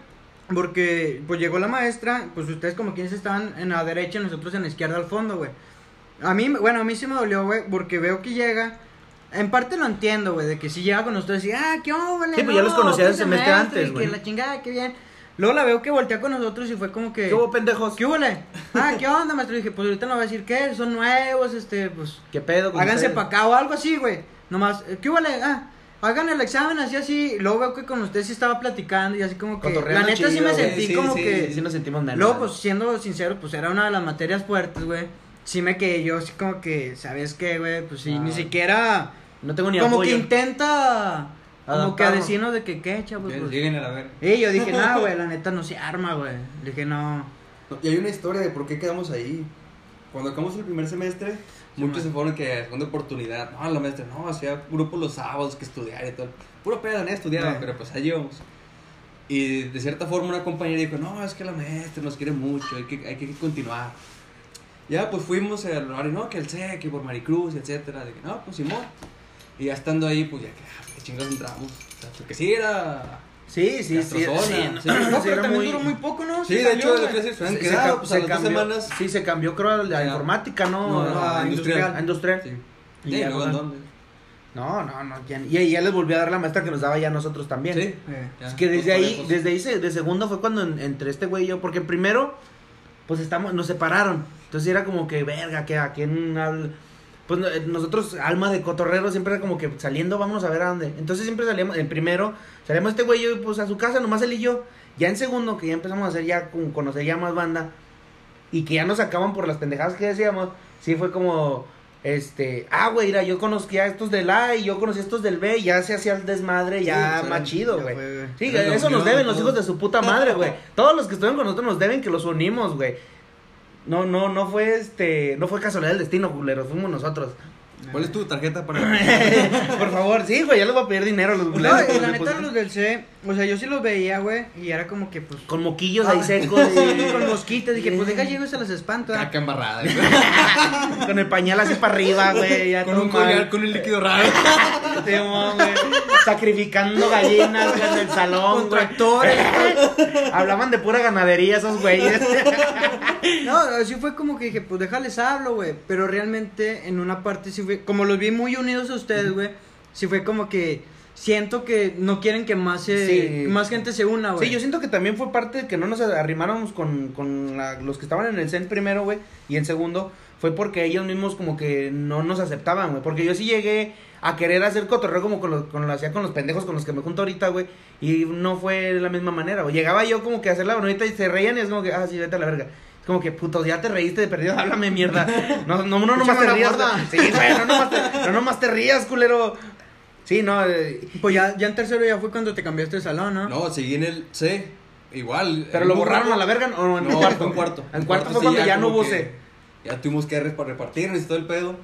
porque pues llegó la maestra, pues ustedes como quienes estaban en la derecha, nosotros en la izquierda al fondo, güey. A mí, bueno, a mí sí me dolió, güey, porque veo que llega, en parte lo entiendo, güey, de que si llega con ustedes y, ah, qué onda, Sí, pues ya los conocía otro el semestre antes, güey. Que la chingada, qué bien. Luego la veo que voltea con nosotros y fue como que, ¿Qué hubo, pendejos? ¿qué hubo, le? <laughs> Ah, ¿qué onda, maestro? Y dije, pues ahorita nos va a decir, ¿qué? Son nuevos, este, pues, ¿Qué pedo? con háganse ustedes? para acá o algo así, güey. Nomás, ¿qué huele? Ah, hagan el examen así, así. Luego veo que con usted sí estaba platicando y así como que. La neta sí chido, me güey. sentí Sí, como sí, que. Sí nos sentimos menos. luego, güey. pues siendo sincero, pues era una de las materias fuertes, güey. Sí me quedé yo así como que, ¿sabes qué, güey? Pues sí, Ah. ni siquiera. No tengo ni como apoyo. que intenta. Como que a decirnos de que, ¿qué, chavos? Pues, Lleguen a la ver. y yo dije, <laughs> no, güey, la neta no se arma, güey. Dije, no. Y hay una historia de por qué quedamos ahí. Cuando acabamos el primer semestre, muchos se fueron que segunda oportunidad. No, la maestra, no, hacía grupo los sábados que estudiar y todo. Puro pedo, no estudiaba, Eh. pero pues ahí íbamos. Y de cierta forma una compañera dijo, no, es que la maestra nos quiere mucho, hay que, hay que continuar. Ya, pues fuimos al horario, no, que el C, que por Maricruz, etcétera. De que, no, pues Simón. Y ya estando ahí, pues ya que, ah, qué chingados entramos. O sea, porque sí era... Sí, sí, sí. Gastrozona. sí, Sí, no, No, sí, pero era también muy- duró muy poco, ¿no? Sí, de salió, hecho, de que se han quedado, se, pues se a las dos cambió, semanas. sí, se cambió creo a la Ya. informática, ¿no? No, no, a a industrial. A industrial. Sí. Y Sí, ya, luego dónde. No, no, no. Ya, y ya les volvió a dar la maestra que nos daba ya a nosotros también. Sí. Eh. Ya, Es que dos desde ahí, desde ahí, de segundo fue cuando en- entre este güey y yo, porque primero, pues estamos, nos separaron. Entonces era como que, verga, que a quién, al- pues eh, nosotros, alma de cotorrero, siempre era como que saliendo, vámonos a ver a dónde. Entonces siempre salíamos, en primero, salíamos este güey y pues a su casa, nomás él y yo. Ya en segundo, que ya empezamos a hacer ya, con- conocer ya más banda, y que ya nos sacaban por las pendejadas que decíamos, sí fue como, este, ah, güey, mira, yo conocía a estos del A y yo conocí a estos del B, y ya se hacía el desmadre, ya pues, más chido, güey. Sí, eso nos deben los hijos de su puta madre, güey. <laughs> Todos los que estuvieron con nosotros nos deben que los unimos, güey. No, no, no fue este, no fue casualidad del destino, culeros, fuimos nosotros. ¿Cuál es tu tarjeta para.? <laughs> Por favor, sí, güey, ya les voy a pedir dinero a los No, culeros. y la Pues, neta, los del C, o sea, yo sí los veía, güey, y era como que, pues. Con moquillos ahí Ah, secos. <laughs> sí, con mosquitas, dije, pues deja llego y se las espanto. ¿eh? Caca embarrada. <laughs> con el pañal así para arriba, güey. Ya con todo un mal. collar con un líquido raro. Sí, güey. Sacrificando gallinas güey, en el salón, Con güey. tractores, Hablaban de pura ganadería esos güeyes. No, así fue como que dije, pues déjales hablo, güey. Pero realmente en una parte sí fue, como los vi muy unidos a ustedes, güey, sí fue como que siento que no quieren que más se, Sí. más gente se una, güey. Sí, yo siento que también fue parte de que no nos arrimáramos con, con la- los que estaban en el CEN primero, güey, y en segundo, fue porque ellos mismos como que no nos aceptaban, güey. Porque yo sí llegué a querer hacer cotorreo como con lo, con lo hacía con los pendejos con los que me junto ahorita, güey, y no fue de la misma manera, güey. Llegaba yo como que a hacer la bonita y se reían y es como que, ah, sí, vete a la verga. Como que, putos, ya te reíste de perdido, <laughs> háblame mierda. No, no, no, nomás te rías. Sí, güey, no nomás te, no nomás te rías, culero. Sí, no, eh, Pues ya, ya en tercero ya fue cuando te cambiaste de salón, ¿no? No, seguí en el C. Igual. pero lo borraron a la verga o en No, cuarto. en cuarto. En cuarto fue sí, cuando ya no como hubo C. Ya tuvimos que repar- repartirnos y todo el pedo.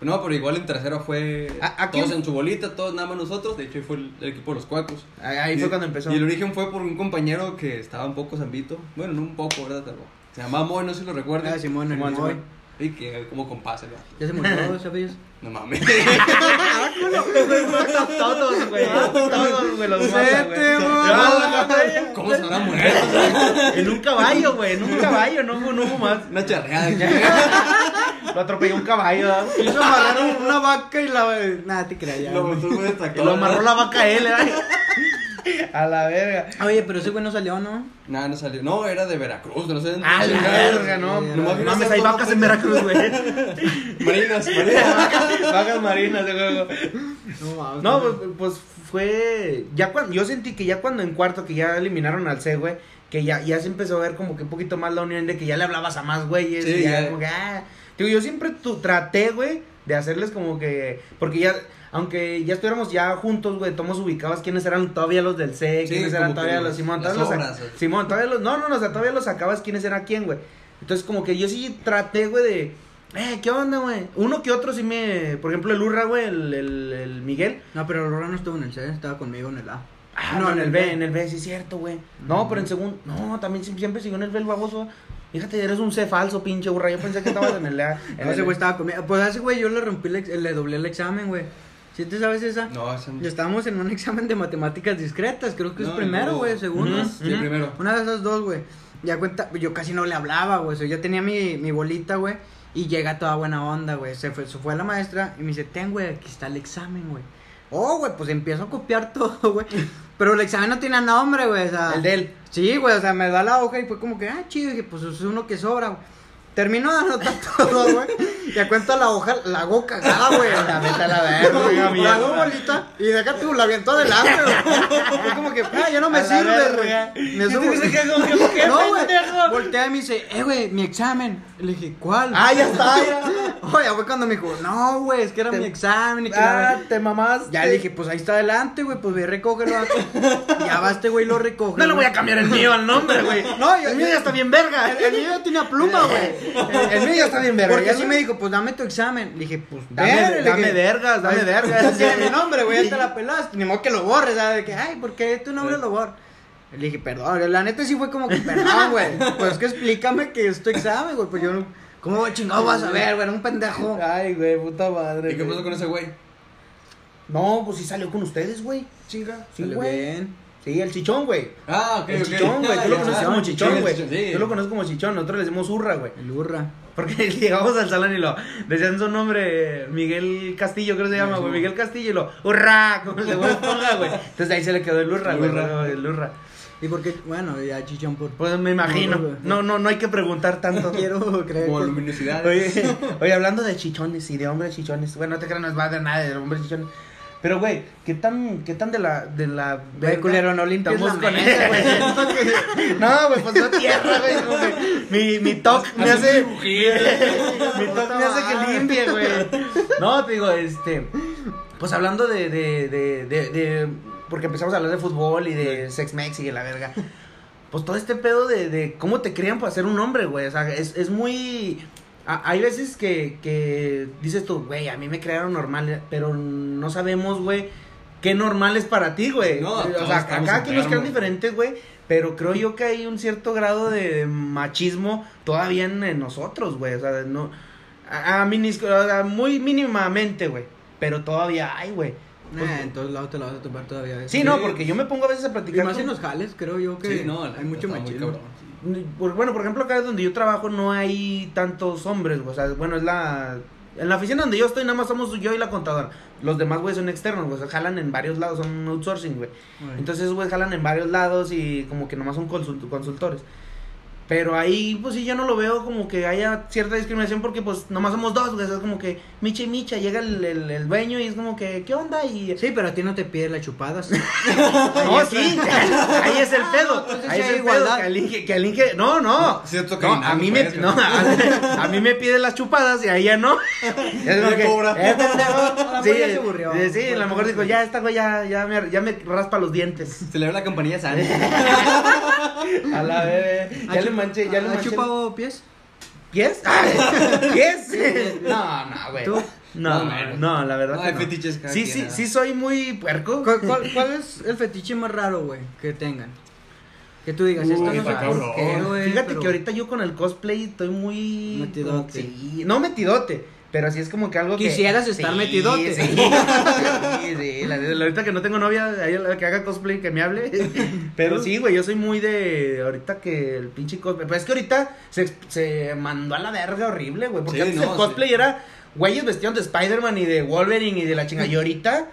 No, pero igual en tercero fue A- aquí- todos en su bolita, todos nada más nosotros. De hecho, ahí fue el, el equipo de los cuacos. Ahí, ahí Y- fue cuando empezó. Y el origen fue por un compañero que estaba un poco zambito. Bueno, no un poco, ¿verdad? Pero se llamaba Moy, no sé si lo recuerdan. Ah, Simón, Simón. Simón. Y que como compás, el vato. Ya se murió, <laughs> ¿sabes? No mames. Todos, güey. <laughs> Todos, güey, los mata, güey. ¿Cómo se habrá muerto? <laughs> En un caballo, güey. En un caballo, no hubo, no hubo más. Una charreada. Lo atropelló un caballo. Hizo amarrar un- una vaca y la. Nada, te creas ya. Lo lo amarró la vaca a él, ¿verdad? <laughs> A la verga. Oye, pero ese güey no salió, ¿no? Nada, no salió. No, era de Veracruz, no sé. A la verga, no. No mames, hay vacas en. Veracruz, güey. <laughs> Marinas, <laughs> marinas. Vacas marinas, de juego. No, mames. No, pues, pues fue. Ya cuando. Yo sentí que ya cuando en cuarto que ya eliminaron al C, güey. Que ya, ya se empezó a ver como que un poquito más la unión de que ya le hablabas a más güeyes. Sí, y ya, ya. como que, ah. Digo, yo siempre tu, traté, güey, de hacerles como que. Porque ya. Aunque ya estuviéramos ya juntos, güey, tomos ubicados quiénes eran todavía los del C, Sí, quiénes eran todavía los- Simón, todavía los, obras. Simón, todavía los, no, no, no, o sea, todavía los sacabas quiénes era quién, güey. Entonces, como que yo sí traté, güey, de, eh, ¿qué onda, güey? Uno que otro sí me, por ejemplo, el Urra, güey, el, el, el Miguel. No, pero Rora no estuvo en el C, estaba conmigo en el A. Ah, no, en el B, en el B, sí es cierto, güey. No, pero en segundo, no, también sie- siempre siguió en el B el baboso. Fíjate, eres un C falso, pinche burra. Yo pensé que estabas en el A. en <laughs> No, ese el- güey estaba conmigo. Pues a ese güey yo le rompí, el ex- le doblé el examen, güey. ¿Sí te sabes esa? No, ese Y estábamos en un examen de matemáticas discretas, creo que es No, primero, no. güey, segundo. Sí, primero. Una de esas dos, güey. Ya cuenta, yo casi no le hablaba, güey. O sea, yo tenía mi, mi bolita, güey. Y llega toda buena onda, güey. Se fue, se fue la maestra y me dice, ten, güey, aquí está el examen, güey. Oh, güey, pues empiezo a copiar <laughs> todo, güey. Pero el examen no tiene nombre, güey. O sea, El de él. Sí, güey, o sea, me da la hoja y fue como que, ah, chido, dije, pues es uno que sobra, güey. Termino de anotar <laughs> todo, güey. Y a cuenta la hoja, la hago cagada, güey. <laughs> La vete a la verga, La hago bolita y deja tú, la aviento adelante, güey. Fue como que, ah, ya no me sirve, güey. Me ¿Y subo. te dice que como que, <laughs> ¿qué, No, güey. Voltea y me dice, eh, güey, mi examen. Le dije, ¿cuál? Ah, ya está, ya. <laughs> Oye, fue cuando me dijo, no, güey, es que era Te- mi examen y que la Ah, ver- te mamás. Ya le dije, pues ahí está adelante, güey, pues ve, recógelo. <laughs> ya va este güey, lo recoge. No le voy a cambiar el mío al nombre, güey. No, yo- el mío ya está bien verga. El, el mío ya tenía pluma, <laughs> güey. El, el mío ya está bien verga. Porque así me dijo, pues dame tu examen. Le dije, pues Dame, dame vergas, dame "Ay, vergas. Tiene mi nombre, güey, ya te la pelaste. Ni modo que lo borres, ¿sabes? De que, ay, ¿por qué tu nombre lo borras? Le dije, perdón, la neta sí fue como que, perdón, güey. Pues es que explícame que es tu examen, güey. Pues yo no. ¿Cómo chingado vas a ver, güey? Era un pendejo. Ay, güey, puta madre. ¿Y qué güey. pasó con ese güey? No, pues sí salió con ustedes, güey. Chinga. Sí, Salió güey. bien. Sí, el chichón, güey. Ah, ok, El ok. chichón, güey. Tú <laughs> lo conoces como chichón, güey. sí. Tú lo conoces como chichón. Nosotros le decimos hurra, güey. El burra. Porque <laughs> llegamos al salón y lo decían su nombre, Miguel Castillo, creo que se llama, güey. Miguel Castillo y lo, hurra, como el de güey. Entonces ahí se le quedó el hurra, güey. Hurra. El hurra. ¿Y por qué? Bueno, ya chichón por... Pues me imagino. No, no, no hay que preguntar tanto. <laughs> Quiero creer. Voluminosidad. Oye, <laughs> oye, hablando de chichones y de hombres chichones. Bueno, no te creas, no es va de nada de hombres chichones. Pero, güey, ¿qué tan, ¿qué tan de la, de la Güey, culero, no limpies la con mesa, güey? <laughs> no, güey, pues no tierra, güey. Mi, mi toc me hace... <laughs> mi toc me hace que limpie, güey. No, te digo, este... Pues hablando de, de, de, de, de- Porque empezamos a hablar de fútbol y de sex mex y de la verga. Pues todo este pedo de, de cómo te crían para ser un hombre, güey. O sea, es, es muy... a- hay veces que, que dices tú, güey, a mí me crearon normal, pero no sabemos, güey, qué normal es para ti, güey. No, o sea, a estamos cada quien nos crean diferentes, güey. Pero creo yo que hay un cierto grado de machismo todavía en, en nosotros, güey. O sea, no... A, a minis- muy mínimamente, güey. Pero todavía hay, güey. Nah, en todos lados te la vas a topar todavía. Sí, no, porque yo me pongo a veces a Y platicar más con- en los jales, creo yo que Sí, no, hay mucho machismo. Bueno, por ejemplo, acá donde yo trabajo no hay tantos hombres. O sea, bueno, es la. En la oficina donde yo estoy, nada más somos yo y la contadora. Los demás, güey, son externos, güey. O sea, jalan en varios lados, son outsourcing, güey. Güey. Entonces, güey, jalan en varios lados y como que nomás son consult- consultores. Pero ahí, pues sí, yo no lo veo como que haya cierta discriminación porque, pues, nomás somos dos, güey. Es como que Micha y Micha, llega el, el, el dueño y es como que, ¿qué onda? Y. Sí, pero a ti no te pide <laughs> la chupada. sí. No, sí, ahí es el pedo. Entonces Ahí sí es el pedo. igualdad. Que al Inge, que al Inge- no, no. Sí, toca No, a mí me, no, a, a mí me pide las chupadas y a ella no. <laughs> Es como que, cobra. Sí, se aburrió. eh, sí, a lo mejor dijo, ya esta güey ya, ya, me, ya me raspa los dientes. Se le ve la campanilla sana. <laughs> A la bebé. Ya le manché, ya le ¿Has manché. chupado pies? ¿Pies? <laughs> ¿Pies? No, no, güey. ¿Tú? No, No, no, la verdad No, que hay no. fetiches Sí, sí, ¿no? sí soy muy puerco. ¿Cuál, cuál, <laughs> cuál es el fetiche más raro, güey, que tengan? Que tú digas, esto Uy, no por cabrón. qué, güey. Fíjate pero- que ahorita yo con el cosplay estoy muy. Metidote. Sí, no metidote, pero así es como que algo que. Quisieras estar Sí, metidote. Sí, <laughs> sí, sí, la, la- ahorita que no tengo novia, ahí la que haga cosplay que me hable. <laughs> Pero sí, güey, yo soy muy de. Ahorita que el pinche cosplay. Pero es que ahorita se, se mandó a la verga horrible, güey. Porque Sí, antes no, el cosplay sí. era güeyes vestidos de Spider-Man y de Wolverine y de la chinga. Y ahorita.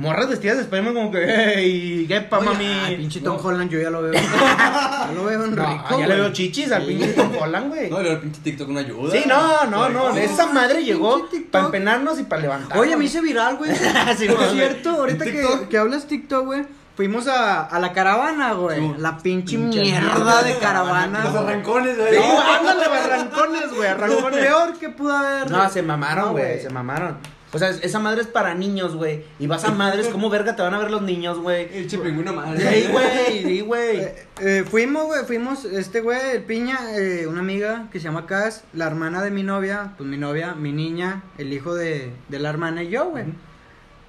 Morras vestidas de Spider-Man como que, hey, qué pa' Oye, mami. Ay, pinche Tom No. Holland, yo ya lo veo. <laughs> ya lo veo en No, rico. ya le veo chichis al Sí. pinche Tom Holland, güey. No, luego el pinche TikTok una ayuda. Sí, no, no, no. Esa madre llegó para empenarnos y para levantar. Oye, me hice viral, güey. <laughs> Sí, Por güey. cierto, ahorita ¿En que, que hablas TikTok, güey. Fuimos a, a la caravana, güey. Sí. La pinche Pinche mierda mierda de caravana. Los güey. arrancones, Sí, güey. ándale, güey, arrancones, güey, Lo arrancones. <laughs> peor que pudo haber. No, se mamaron, No, güey, se mamaron. O sea, esa madre es para niños, güey. Y vas a madres, ¿cómo verga te van a ver los niños, güey? El chipingüino madre. Sí, güey, sí, güey. Eh, eh, fuimos, güey, fuimos, este güey, el piña, eh, una amiga que se llama Cas, la hermana de mi novia, pues mi novia, mi niña, el hijo de, de la hermana y yo, güey.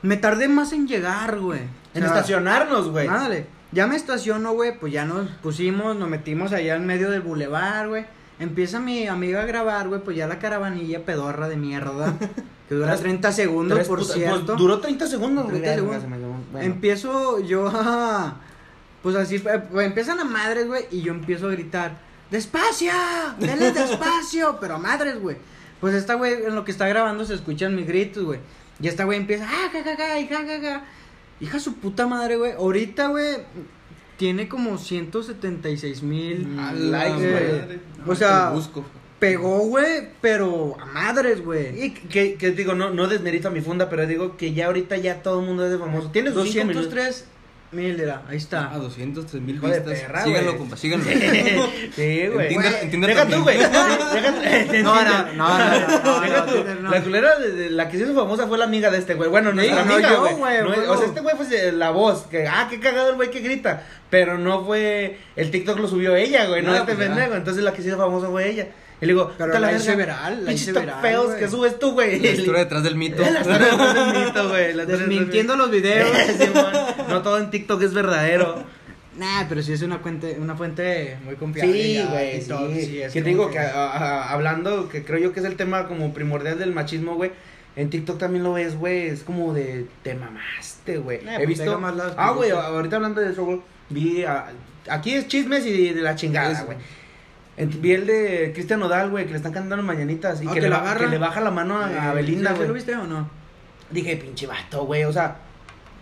Me tardé más en llegar, güey. O En sea, estacionarnos, güey. Ándale. Ya me estaciono, güey, pues ya nos pusimos, nos metimos allá en medio del bulevar, güey. Empieza mi amiga a grabar, güey, pues ya la caravanilla pedorra de mierda. <laughs> Que dura Tres- 30 segundos, por puta- cierto. Pues duró 30 segundos, güey. 30 segundos. Bueno. Empiezo yo a. Pues así, eh, pues, empiezan a madres, güey, y yo empiezo a gritar: ¡Despacio! ¡Denle despacio! <laughs> Pero a madres, güey. Pues esta güey, en lo que está grabando se escuchan mis gritos, güey. Y esta güey empieza: ¡Ah, ja, ja, ja, ja, ja, ja! Hija su puta madre, güey. Ahorita, güey, tiene como 176 mil A likes, madre. O sea. Pegó, güey, pero a madres, güey. Y que, que digo, no, no desmerito a mi funda, pero digo que ya ahorita ya todo el mundo es de famoso. Tienes 203 203 mil, era, ahí está. A 203 mil vistas. perra, síganlo, compa, síganlo. <laughs> sí, güey. Deja tú, güey. <laughs> No, no, no, no, no, no, Deja tú. No. La culera de, la que se hizo famosa fue la amiga de este güey. Bueno, no amiga, yo, güey. No. O sea, este güey fue la voz. Que, ah, qué cagado el güey que grita. Pero no fue. El TikTok lo subió ella, güey. No, No, este pues, pendejo. Entonces la que se hizo famosa fue ella. Y le digo, Pero "Vete a la hice viral, la hice top viral, feos que subes tú, güey. La historia detrás del mito. <laughs> La historia detrás del mito, güey. Desmintiendo los videos. <laughs> No todo en TikTok es verdadero. Nah, pero sí es una fuente, una fuente muy confiable. Sí, güey, TikTok, sí. es que te digo que, a- a- hablando, que creo yo que es el tema como primordial del machismo, güey. En TikTok también lo ves, güey. Es como de, te mamaste, güey. Eh, He pues visto. más Ah, güey, ahorita hablando de eso, güey. Vi. a- aquí es chismes y de la chingada, güey. Vi el de Cristian Nodal, güey, que le están cantando mañanitas y Ah, que, que le, que le baja la mano a, a Eh, Belinda, ¿sí- sí güey. ¿Lo viste o no? Dije, pinche vato, güey, o sea,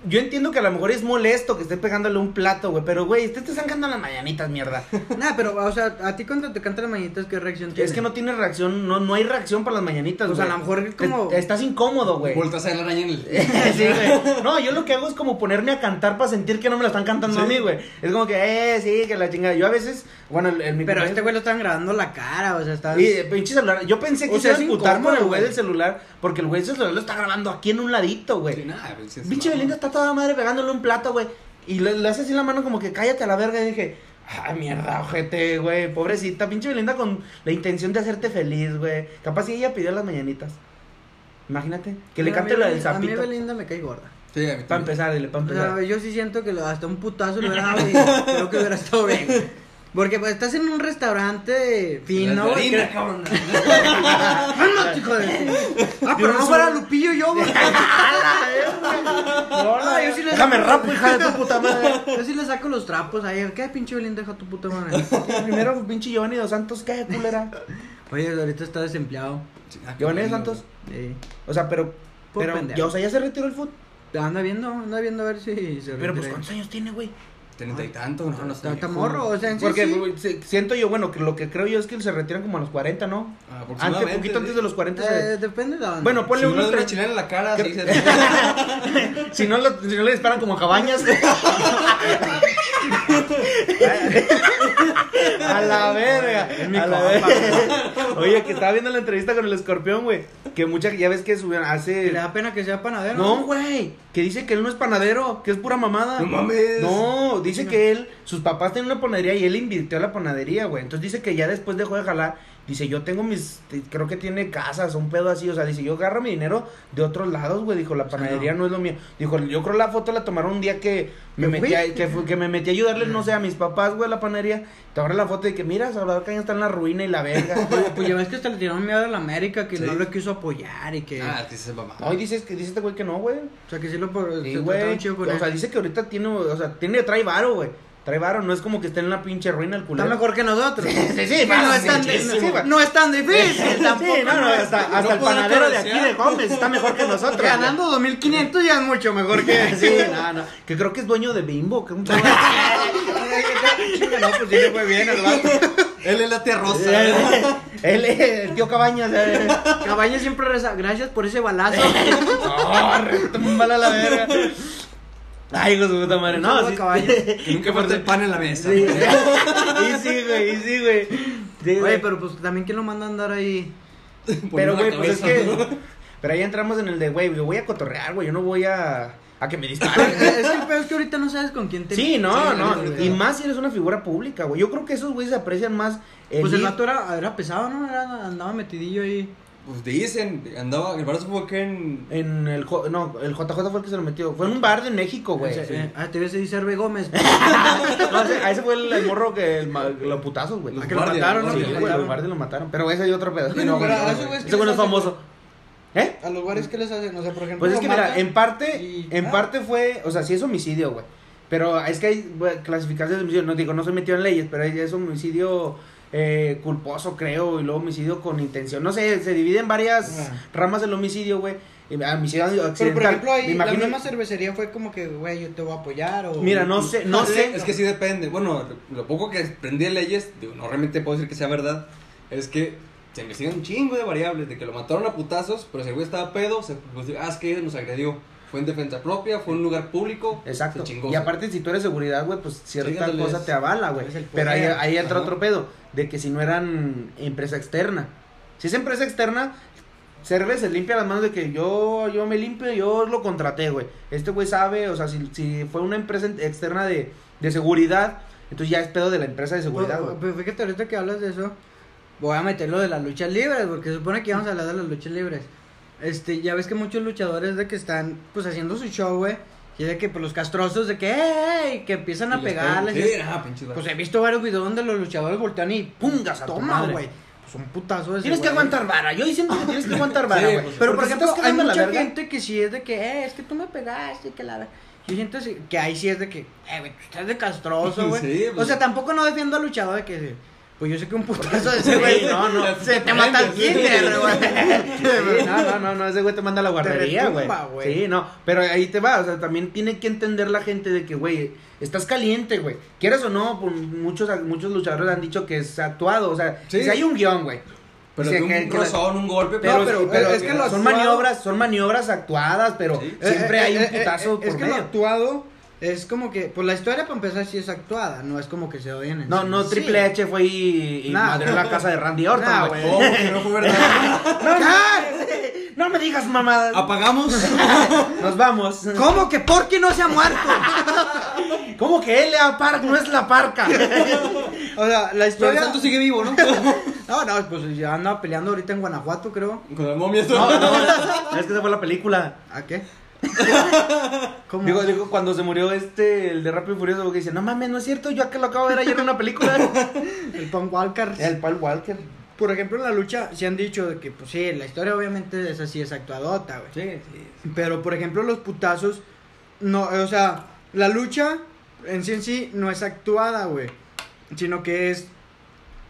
yo entiendo que a lo mejor es molesto que esté pegándole un plato, güey, pero güey, te estás sacando las mañanitas, mierda. <laughs> Nah, pero, o sea, a ti cuando te cantan las mañanitas, ¿qué reacción tienes? Es que no tiene reacción, no, no hay reacción para las mañanitas, O sea, güey. a lo mejor es como- Te- Estás incómodo, güey. Vueltas a la araña en el. <laughs> sí, güey. No, yo lo que hago es como ponerme a cantar para sentir que no me lo están cantando Sí. a mí, güey. Es como que, eh, sí, que la chingada. Yo a veces, bueno, el, el- mi Pero a este güey lo estaban grabando la cara, o sea, estás... Y eh, pinche celular. Yo pensé que O se iba a es emputar con el güey güey. del celular, porque el güey del celular lo está grabando aquí en un ladito, güey. Sí, nada, pues, sí, Pinche sí, Belinda está toda madre pegándole un plato, güey. Y le, le hace así la mano como que cállate a la verga. Y dije, ah, mierda, ojete, güey. Pobrecita, pinche Belinda con la intención de hacerte feliz, güey. Capaz si ella pidió las mañanitas. Imagínate, que le cante la del Bel- A mí. Belinda me cae gorda. Sí, a mí Para empezar, dile, para O empezar. sea, yo sí siento que lo- hasta un putazo le hubiera dado y <laughs> creo que hubiera estado bien. Porque pues estás en un restaurante fino, harina, cabrón. <laughs> ¡Ah, hijo de... Ah, pero no fuera Lupillo yo, güey. <laughs> No, no, yo sí le- Déjame rapo, hija de tu puta madre. <laughs> Yo sí le saco los trapos ahí. ¿Qué pinche Belinda, deja tu puta madre? Primero, pinche Giovanni dos Santos, ¿qué culera? Oye, ahorita está desempleado. Ah, Giovanni dos Santos. Sí. O sea, pero. Pero ya, o sea, ya se retiró el fútbol. Anda viendo, anda viendo a ver si se Pero pues, retira. ¿cuántos años tiene, güey? Treinta y tanto, no, no Está sé. está morro, o sea, en sí, Porque sí. se- siento yo, bueno, que lo que creo yo es que se retiran como a los 40, ¿no? Ah, Antes, poquito antes de los 40. se- Eh, depende de banda. Bueno, Si ponle no le unos dan una tre- chilena en la cara, sí, Creo- se- <laughs> si, no lo- si no le disparan como cabañas. <laughs> <laughs> <laughs> a la verga. Es mi a la compa, verga. <laughs> Oye, que estaba viendo la entrevista con el escorpión, güey. Que mucha, ya ves que subieron hace. ¿Le da pena que sea panadero? No, güey. Que dice que él no es panadero, que es pura mamada. No mames. No, dice que él, sus papás tienen una panadería y él invirtió a la panadería, güey. Entonces dice que ya después dejó de jalar. Dice, yo tengo mis, creo que tiene casas, un pedo así. O sea, dice, yo agarro mi dinero de otros lados, güey. Dijo, la sea, panadería no. es lo mío. Dijo, yo creo la foto la tomaron un día que me ¿Que metí a, que, que me metí a ayudarle, no sé, a mis papás, güey, a la panadería. Te agarra la foto de que, mira, Salvador Caña está en la ruina y la verga. <laughs> Pues, pues ya ves que hasta le tiraron miedo a la América, que Sí. no lo quiso apoyar y que... Ah, sí, se mamá. Hoy dices que dice este güey que no, güey. O sea, que sí lo por, Sí, se güey. trataron chido con O él. sea, dice que ahorita tiene, o sea, tiene, trae varo, güey. Trae varo, no es como que esté en la pinche ruina el culero. Está mejor que nosotros. Sí, sí, sí, Que no, es tan, no, no es tan difícil Sí, tampoco. no, no, hasta, el panadero de aquí de. Gómez está mejor que nosotros. Ganando 2500 ya es mucho mejor que... Sí, no, no. Que creo que es dueño de Bimbo. Que un <laughs> no, pues sí le fue bien al vato. Él es la tía rosa. Él es el tío Cabañas. eh. Cabaña siempre reza, gracias por ese balazo. <laughs> No, retómbala la verga. Ay, hijo de puta madre. No, sí. <laughs> Que nunca falta el pan en la mesa. Sí. <laughs> Y sí, güey, y sí, güey. Sí, güey. Pero pues también quién lo manda a andar ahí. Pero, güey, pues es que. Pero ahí entramos en el de, güey, yo voy a cotorrear, güey. Yo no voy a. A que me disparen. <laughs> es que el peor es que ahorita no sabes con quién te Sí, no, Sí, no. güey. Y más si eres una figura pública, güey. Yo creo que esos güeyes aprecian más. El Pues el vato era, era pesado, ¿no? Era, andaba metidillo ahí. Pues dicen, andaba, el brazo fue que en... En el. No, el JJ fue el que se lo metió. Fue en un bar de México, güey. Sí. eh, ah, te ves dice Herbe Gómez. <laughs> No, ese- a ese fue el, el morro que el, los putazos, güey. Los Ah, que lo guardias, mataron, los ¿no? Sí, guardias. güey, los guardias lo mataron. Pero ese hay otro pedo. Sí, No, no, esos güey. güeyes, ¿qué Ese güey es famoso. ¿Eh? A los bares que les hacen, o sea, por ejemplo. Pues es que mira, en parte, y- en ah. parte fue, o sea, sí es homicidio, güey. Pero es que hay clasificaciones de homicidio, no digo, no se metió en leyes, pero es homicidio eh, culposo, creo, y luego homicidio con intención. No sé, se divide en varias Ah. ramas del homicidio, güey. Ah, Homicidio accidental. Pero por ejemplo, ahí me la imagino- misma cervecería fue como que, güey, yo te voy a apoyar o. Mira, no sé, no sé. Es que sí depende. Bueno, lo poco que aprendí de leyes, digo, no realmente puedo decir que sea verdad, es que se investigan un chingo de variables, de que lo mataron a putazos, pero si el güey estaba pedo, se, pues, ah, es que nos agredió. Fue en defensa propia, fue en un lugar público. Exacto. chingó. Y aparte, si tú eres seguridad, güey, pues cierta Chíngales. cosa te avala, güey. Pero ahí, entra Ajá. otro pedo, de que si no eran empresa externa. Si es empresa externa, Cerve se limpia las manos de que yo, yo me limpio, yo lo contraté, güey. Este güey sabe, o sea, si, si fue una empresa externa de, de seguridad, entonces ya es pedo de la empresa de seguridad, güey. pues fíjate, ahorita que hablas de eso, voy a meter lo de las luchas libres, porque se supone que íbamos a hablar de las luchas libres. Este, ya ves que muchos luchadores de que están, pues, haciendo su show, güey, y de que, pues, los castrosos de que, ¡ey! que empiezan a pegarles. y- ah, Pues he visto varios videos donde los luchadores voltean y Pungas toma, güey. Pues un putazo de ese Tienes que aguantar vara. Yo diciendo que tienes que aguantar vara, <laughs> Sí, güey. pues, Pero por ejemplo, hay mucha gente que sí es de que, eh, es que tú me pegaste, que la... Yo siento que ahí sí es de que, eh, güey, tú estás de castroso, güey. <laughs> Sí, pues. o sea, tampoco no defiendo al luchador de que, pues yo sé que un <laughs> putazo de ese güey, no, no. se te mata el kinder, güey. No, no, no, no, ese güey te manda a la guardería, güey. Sí, no, pero ahí te va, o sea, también tiene que entender la gente de que, güey, estás caliente, güey. Quieras o no, pues, muchos, muchos luchadores han dicho que es actuado, o sea, Sí. si hay un guion, güey. Pero Sí, de un que- que la- rozón, un golpe, Pero, No, pero pero es que lo son actuado- maniobras, son maniobras actuadas, pero Sí. siempre Eh, hay eh, un eh, putazo eh, por Es que lo actuado es como que, pues la historia para empezar sí es actuada, no es como que se odian en No, no, Sí. Triple H fue y, y Nah. madreó la casa de Randy Orton, Nah, güey. ¿Cómo que no fue verdad? <laughs> ¡Cállate! No me digas mamadas. Apagamos. <laughs> Nos vamos. ¿Cómo que Porky no se ha muerto? <laughs> ¿Cómo que Elia Park no es la parca? o sea, la Pero el historia... santo sigue vivo, ¿no? No, no, pues ya anda peleando ahorita en Guanajuato, creo. Con la momia. No, no, es que esa fue la película. ¿A qué? ¿Cómo? Digo, digo, cuando se murió este, el de Rápido y Furioso, que dice, no mames, no es cierto, yo acá lo acabo de ver ayer en una película. <laughs> el Punk Walker. el Paul Walker. Por ejemplo, en la lucha se han dicho de que, pues sí, la historia obviamente es así, es actuadota, güey. Sí, sí. Pero, por ejemplo, los putazos, no, o sea, la lucha en sí en sí no es actuada, güey. Sino que es,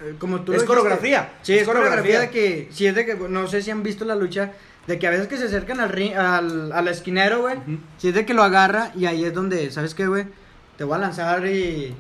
eh, como tú Es coreografía. Sí, Es es coreografía coreografía. de que, si es de que, no sé si han visto la lucha, de que a veces que se acercan al, ring, al, al esquinero, güey, Ujú. si es de que lo agarra y ahí es donde, ¿sabes qué, güey? Te voy a lanzar y,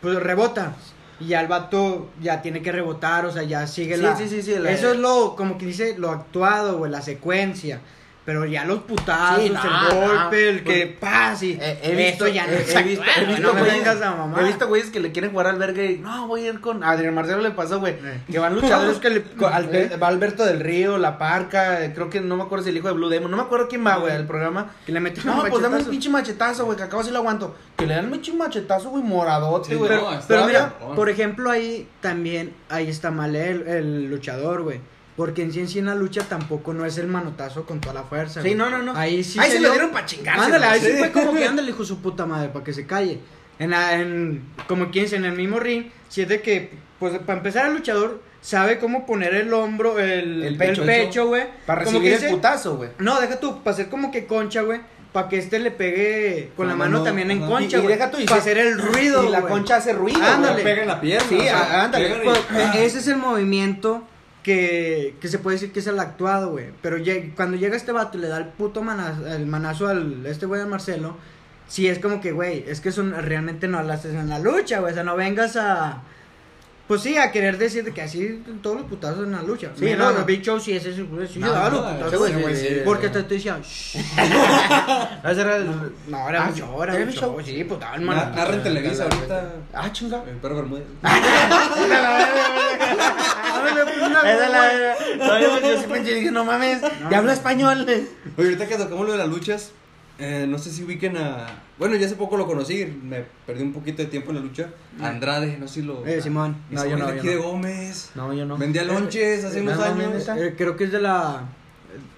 pues rebota. Y ya el vato ya tiene que rebotar, o sea, ya sigue Sí, la... sí, sí, sí, la- Eso es lo, como que dice, lo actuado, güey, la secuencia. Pero ya los putazos, Sí, no, el golpe, el que pues, pasa y Eh, he visto, ya no he, he visto, he visto no güeyes- vengas a mamar. he visto güeyes que le quieren jugar al verga y no, voy a ir con Adrián Marcelo le pasó, güey, Eh. que van luchadores <laughs> que le- con Al- eh. va Alberto del Río, La Parca, creo que no me acuerdo si el hijo de Blue Demon, no me acuerdo quién va, güey, al programa. Que le meten No, un pues dame un pinche machetazo, güey, que acabo si lo aguanto. Que le dan un pinche machetazo, güey, moradote, güey. Pero- mira, por ejemplo, ahí también, ahí está mal el, el luchador, güey. Porque en sí en sí en la lucha tampoco no es el manotazo con toda la fuerza. Sí, güey. no, no, no. Ahí sí Ahí se dio- lo dieron pa' chingarse, Ándale, ahí sí fue como que <laughs> ándale, hijo su puta madre, para que se calle. En, la- en como quien dice, en el mismo ring, si es de que, pues para empezar el luchador sabe cómo poner el hombro, el, El el pecho. pecho, güey. Para Como recibir que el putazo, güey. No, deja tú, para hacer como que concha, güey. Para que este le pegue con la la mano, también en concha, Y- y deja tú, y Para se- hacer el ruido, Y la güey. concha hace ruido, Ándale. Pega en la pierna. Sí, o sea, ándale. Pues, Ah. Ese es el movimiento que, que se puede decir que es el actuado, güey. Pero cuando llega este vato y le da el puto manazo, el manazo al este güey al Marcelo, sí es como que, güey, es que eso no- realmente no lo haces en la lucha, güey. O sea, no vengas a. Pues sí, a querer decir de que así todos los putazos en la lucha. Sí, Mira, no, no. los Big Show sí es sí, No, no, putazos, güey güey, sí. Porque te estoy diciendo, "Shh". Ese era el... No, Ah, Big Show, era ¿era Big Big Show, Show? sí, pues Na- manazo. Narra en Televisa ahorita. Ah, chinga. El perro Bermúdez. Esa la... Yo sí pensé, dije, no mames, ya habla español. Oye, ahorita que tocamos lo de las luchas, eh, no sé si ubiquen a. Bueno, ya hace poco lo conocí, me perdí un poquito de tiempo en la lucha. Andrade, no sé si lo. Eh, Simón. No, yo no, aquí no. de Gómez. No, yo no. Vendía lonches hace Eh, unos no, no, años. Eh, creo que es de la.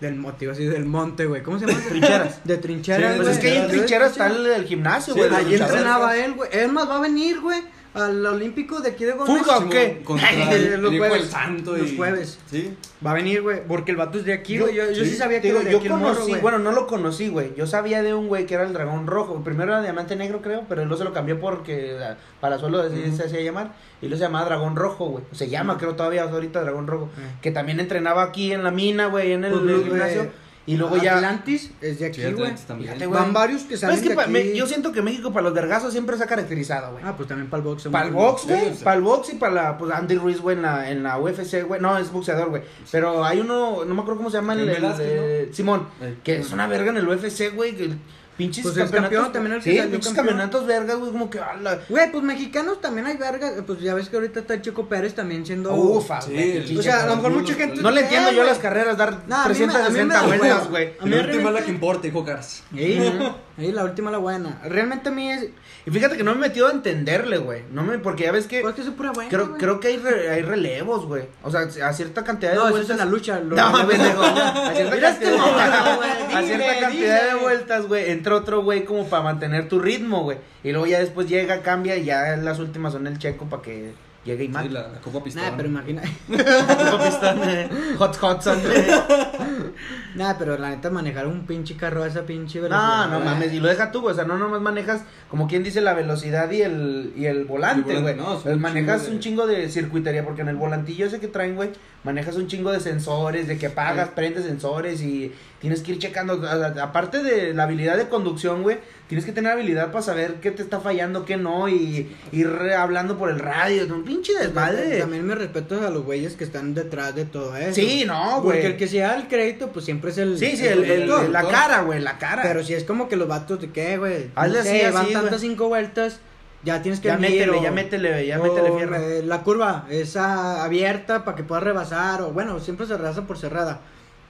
Del motivo, así, del monte, güey. ¿Cómo se llama? <laughs> Trincheras. De trincheras. Sí, Pues es que ahí en De trincheras está el, el gimnasio, Sí, güey. Allí entrenaba él, güey. Es más, va a venir, güey, al Olímpico de aquí de Gómez. Fuga, ¿o qué? Contra <laughs> el, Los el santo. Los jueves. Sí. Va a venir, güey, porque el vato es de aquí, güey. Yo, yo sí, sí. sabía que Digo, era de yo aquí el morro, conocí, güey. bueno, no lo conocí, güey. Yo sabía de un güey que era el dragón rojo. Primero era diamante negro, creo, pero luego se lo cambió porque para suelo así se hacía llamar. Y luego se llamaba dragón rojo, güey. Se llama, creo, todavía ahorita dragón rojo. Eh. Que también entrenaba aquí en la mina, güey, en el, Pues, el gimnasio. Y luego ya. Atlantis es de aquí, Sí, güey. Atlantis güey. Van varios que Pero salen es que de aquí. me- yo siento que México para los vergazos siempre se ha caracterizado, güey. Ah, pues también para el box. Para el box, güey. Sí, sí. Para el box y para la, pues Andy Ruiz, güey, en la, en la UFC, güey. No, es boxeador, güey. Pero hay uno, no me acuerdo cómo se llama el, el Velázquez, de- Simón, Ey. que es una verga en el UFC, güey. Pinches Pues campeón también que Sí, pinches campeón. campeonatos vergas, güey, como que ala. Güey, pues mexicanos también hay verga. Pues ya ves que ahorita está el Chico Pérez también siendo. Ufa, Sí, güey. pinche O sea, a lo mejor mucha gente. No le entiendo yo las carreras, dar No, a mí me- a mí me 360 da vueltas, güey. La última es la que importa, dijo Caras. Sí, <laughs> ahí la última la buena. Realmente a mí es. Y fíjate que no me he metido a entenderle, güey. No me, porque ya ves que. Pues que es pura buena. Creo, güey. creo que hay, re- hay relevos, güey. O sea, a cierta cantidad de No, eso vueltas. es en la lucha. lo- No, pendejo. A cierta este cantidad, mamá, güey, a dile, cierta cantidad dile. de vueltas, güey, entra otro güey como para mantener tu ritmo, güey. Y luego ya después llega, cambia y ya las últimas son el checo para que llegue y Sí, mate. la, la Copa Pistón. Nah, pero imagina. <laughs> Tipo <laughs> pistón, eh, Hot Hudson. <laughs> Nah, pero la neta manejar un pinche carro a esa pinche No, velocidad. no güey. mames, y lo deja tú, güey. O sea, no nomás manejas, como quien dice, la velocidad y el, y el volante, güey. no, es Pues un manejas chingo de- un chingo de circuitería, porque en el volantillo ese que traen, güey, manejas un chingo de sensores, de que apagas, Sí. prendes sensores y tienes que ir checando. Aparte de la habilidad de conducción, güey, tienes que tener habilidad para saber qué te está fallando, qué no, y ir hablando por el radio. Un pinche desmadre. También me respeto a los güeyes que están detrás de todo eso. Sí, no, Porque güey. el que se da el crédito, pues siempre es el. Sí, sí, el, la cara, güey, la cara. Pero si es como que los vatos de qué, güey. Hazle No sé, así, van así, tantas cinco vueltas, ya tienes que ya medir, métele, o- ya métele, ya o, métele fierro. eh, la curva es abierta para que puedas rebasar, o bueno, siempre se rebasa por cerrada.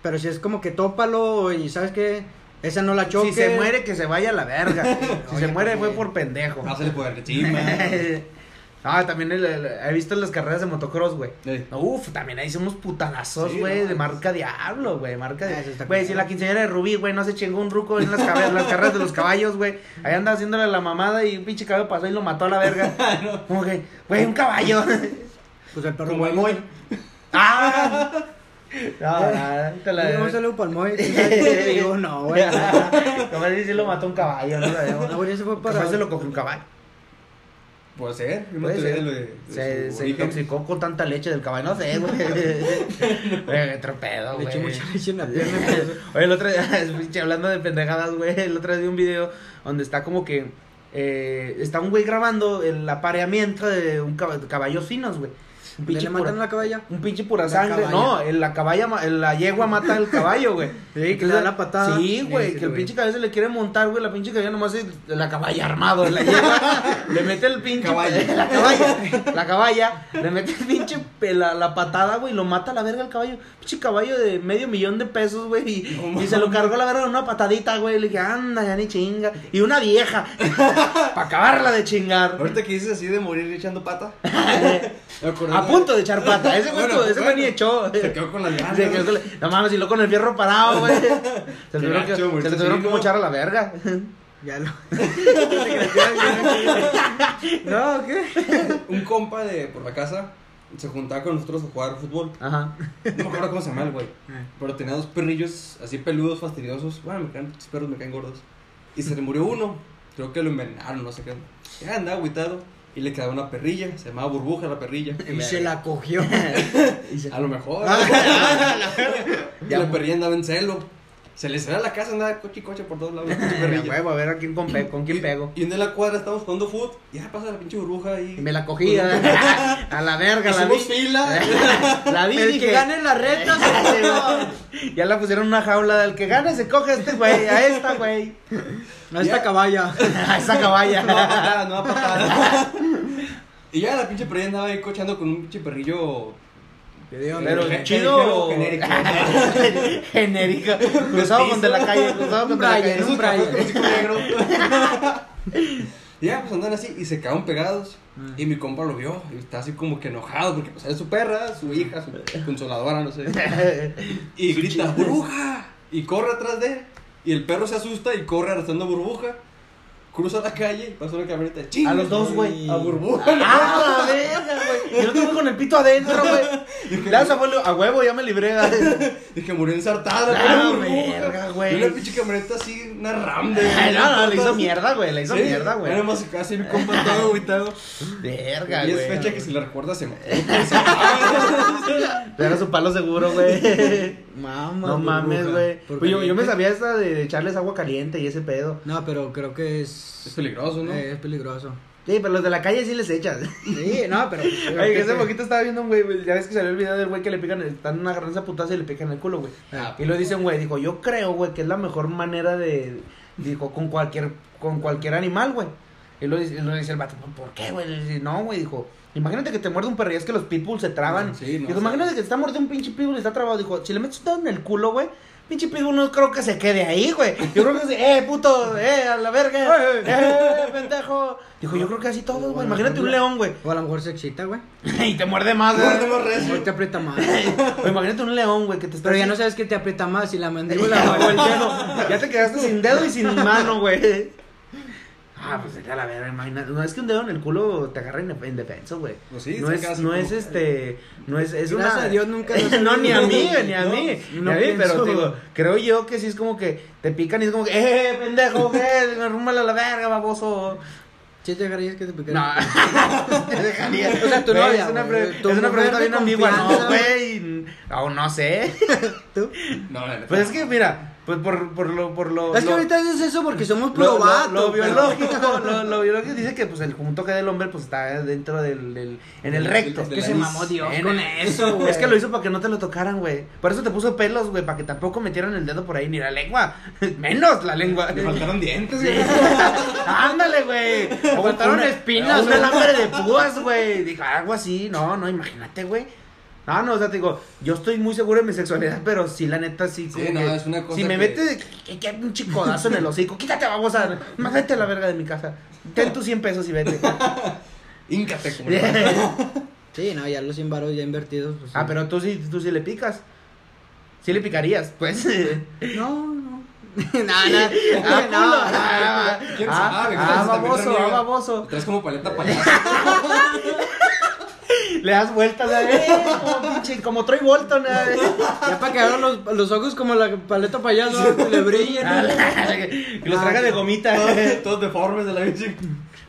Pero si es como que tópalo y sabes que esa no la choque. Si se muere, que se vaya a la verga. <laughs> si Oye, se muere, pues, fue por pendejo. Por encima. <laughs> Ah, también el- el- he visto las carreras de motocross, güey. Ey. Uf, también ahí putanazos, Sí, güey, no, de marca Diablo, güey, marca Ah, de... Güey, si la quinceañera de Rubí, güey, no se chingó un ruco en las, las carreras de los caballos, güey. Ahí anda haciéndole la mamada y un pinche caballo pasó y lo mató a la verga. <laughs> Como que, güey, un caballo. Pues el perro. Como el Moy. <laughs> ¡Ah! No, no, te la... Yo no saludo para el Moy. <laughs> Digo, no, güey. Como si sí lo mató un caballo, no sabemos. No, güey, ese fue para. Se lo cogió un caballo. Puede ser. Yo no Puede ser. de- de Se, se intoxicó con tanta leche del caballo, no sé, <laughs> güey. Güey, otro pedo, Le güey. eché mucha leche en la pierna. Oye, el otro día, <laughs> hablando de pendejadas, güey, el otro día vi un video donde está como que eh, está un güey grabando el apareamiento de un cab- de caballos finos, güey. Un ¿Le pinche, le matan pura, la caballa? un pinche pura La sangre. caballa. No, el- la caballa, el- la yegua mata al caballo, güey. <laughs> Sí, que le da la patada. Sí, güey, Sí, sí, que el güey. pinche caballo se le quiere montar, güey. La pinche caballa nomás es la caballa armado. La yegua <laughs> le mete el pinche. Caballo. <laughs> La caballa. La caballa. Le mete el pinche. La, la patada, güey. Lo mata a la verga el caballo. Pinche caballo de medio millón de pesos, güey. Y, se lo cargó la verga con una patadita, güey. Le dije, anda, ya ni chinga. Y una vieja. Para acabarla de chingar. Ahorita que dices así de morir echando pata. A punto de echar pata. Ese güey, Bueno, ese güey ni bueno. echó. Se quedó con. Se quedó con la- No mames, y lo con el fierro parado, güey. <laughs> Se le tuvieron que, se le tuvieron ¿no? mochar a la verga. <laughs> Ya lo. <laughs> no, ¿qué? Un compa de por la casa se juntaba con nosotros a jugar fútbol. Ajá. No me acuerdo cómo se llama el güey. Pero tenía dos perrillos así peludos, fastidiosos. Bueno, me caen, perros me caen gordos. Y se le murió uno. Creo que lo envenenaron, no sé qué. Ya andaba agüitado. Y le quedaba una perrilla. Se llamaba Burbuja la perrilla. <laughs> Y se la cogió. <laughs> A lo mejor. Y <laughs> la perrilla andaba en celo. Se le salió a la casa, andaba coche y coche por todos lados. <laughs> huevo, a ver a quién con, pe- con quién Y- pego. Y en la cuadra estábamos jugando fútbol. Ya pasa la pinche burbuja ahí. Y me la cogí. a <laughs> a la verga, la vi. Fila. <laughs> La vi. El dije, que gane la reta se. Ya la pusieron en una jaula. El que gane se coge a este güey. A esta, güey. A esta caballa. A esa caballa. No va a patar, no va a patar. y ya la pinche perrilla andaba ahí cochando con un pinche perrillo. Pero Pero Gen- chido. genérico. <laughs> Genérica. Cruzado con de la calle. Cruzado con de la calle. un negro. <laughs> Y ya, pues andan así y se quedaron pegados. Ah. Y mi compa lo vio y está así como que enojado porque pues, es su perra, su hija, su consoladora, no sé. <laughs> Y grita, burbuja. Y corre atrás de él. Y el perro se asusta y corre arrastrando burbuja. Cruza la calle y pasa una camioneta. ¡Chingue A los dos, güey. A burbuja. ¡Ah, la verga, güey! Y el otro güey con el pito adentro, güey. <laughs> Le hace abuelo, a huevo, ya me libré. <laughs> Dije, murió ensartada. La burbuja. verga, güey. Y una pinche camioneta así, una ram de. Ay, <laughs> no, no, le hizo mierda, güey. Le hizo mierda, güey. Nada más casi mi compa todo agüitado. Verga, Y güey. es fecha que si la recuerda se Era su palo seguro, güey. Mamá. No mames, güey. ¿Por Pues yo, yo me sabía esta de echarles agua caliente y ese pedo. No, pero creo que es. Es peligroso, ¿no? eh, es peligroso. Sí, pero los de la calle sí les echas. Sí, no, pero. <laughs> Ay, que hace poquito estaba viendo un güey, ya ves que salió el video del güey que le pican, están agarrando esa putaza y le pican el culo, güey. Ah, Y lo dice un güey, dijo, yo creo, güey, que es la mejor manera de, dijo, con cualquier, con cualquier animal, güey. Y lo dice, y lo dice el vato, ¿por qué, güey? Le dice, no, güey, dijo, imagínate que te muerde un perro y es que los pitbulls se traban. No, sí, no, dijo, imagínate que te está mordiendo un pinche pitbull y está trabado. Dijo, si le metes un dedo en el culo, güey, pinche pitbull no creo que se quede ahí, güey. Yo creo que se, eh, puto, eh, a la verga, <laughs> eh, pendejo. Dijo, yo creo que así todos, güey. Imagínate un león, güey. O a lo mejor se excita, güey. <laughs> y te muerde más, güey. Muerde más A lo recio. mejor te aprieta más. <laughs> O imagínate un león, güey, que te está Pero ya no sabes qué te aprieta más, si la mandíbula o el dedo. Ya te quedaste sin dedo y sin mano, güey. Ah, pues vete a la verga, imagínate. No es que un dedo en el culo te agarra en, en defenso, güey. Pues sí, no es, no es este, no es, es Gracias una... a Dios nunca <laughs> no, ni a mí, ni a No, mí, no ni a mí, pero digo, creo yo que sí es como que te pican y es como que, eh, pendejo, <laughs> ¿qué? Arrúmale a la verga, baboso. ¿Sí te agarrarías que te No, <laughs> picaran? te dejaría. O sea, tu novia, Es una, pre- tu es una pregunta de bien ambigua, no, güey. Aún no sé. ¿Tú? No, la neta. Pues es que, mira, pues por, por lo, por lo. Es que lo- ahorita dices eso porque somos lo, puro lo- biológico, lo, lo biológico dice que pues el punto G del hombre pues está dentro del, del en el recto. Es que se mamó Dios En con eso, güey. Es que lo hizo para que no te lo tocaran, güey. Por eso te puso pelos, güey, para que tampoco metieran el dedo por ahí, ni la lengua. <laughs> Menos la lengua. Le faltaron dientes, Sí. güey. <laughs> Ándale, güey. O faltaron espinas, Un güey. alambre de púas, güey. Dijo, algo así. No, no, imagínate, güey. No, no, o sea, te digo, yo estoy muy seguro de mi sexualidad, pero sí, la neta, sí. Sí, como no, que- es una cosa Si me que- mete que, que un chicodazo en el hocico, quítate, vamos a. Más vete a la verga de mi casa. Ten tus 100 pesos y vete. <laughs> Híncate como <laughs> Sí, no, ya los 100 varos ya invertidos. Pues, sí. ah, pero tú sí, tú sí le picas. Sí le picarías, pues. <laughs> No, no. no, no. Ah, no, no. Ah, ¿Quién ah, sabe? ah, también baboso, ah, baboso. Traes como paleta payaso. Le das vueltas, ¿eh? como pinche, como Troy Bolton, ¿eh? Ya para que abran los, los ojos como la paleta payaso, que le brillen. Ah, la- que los traga de gomita. Todos- Todos deformes de la bici.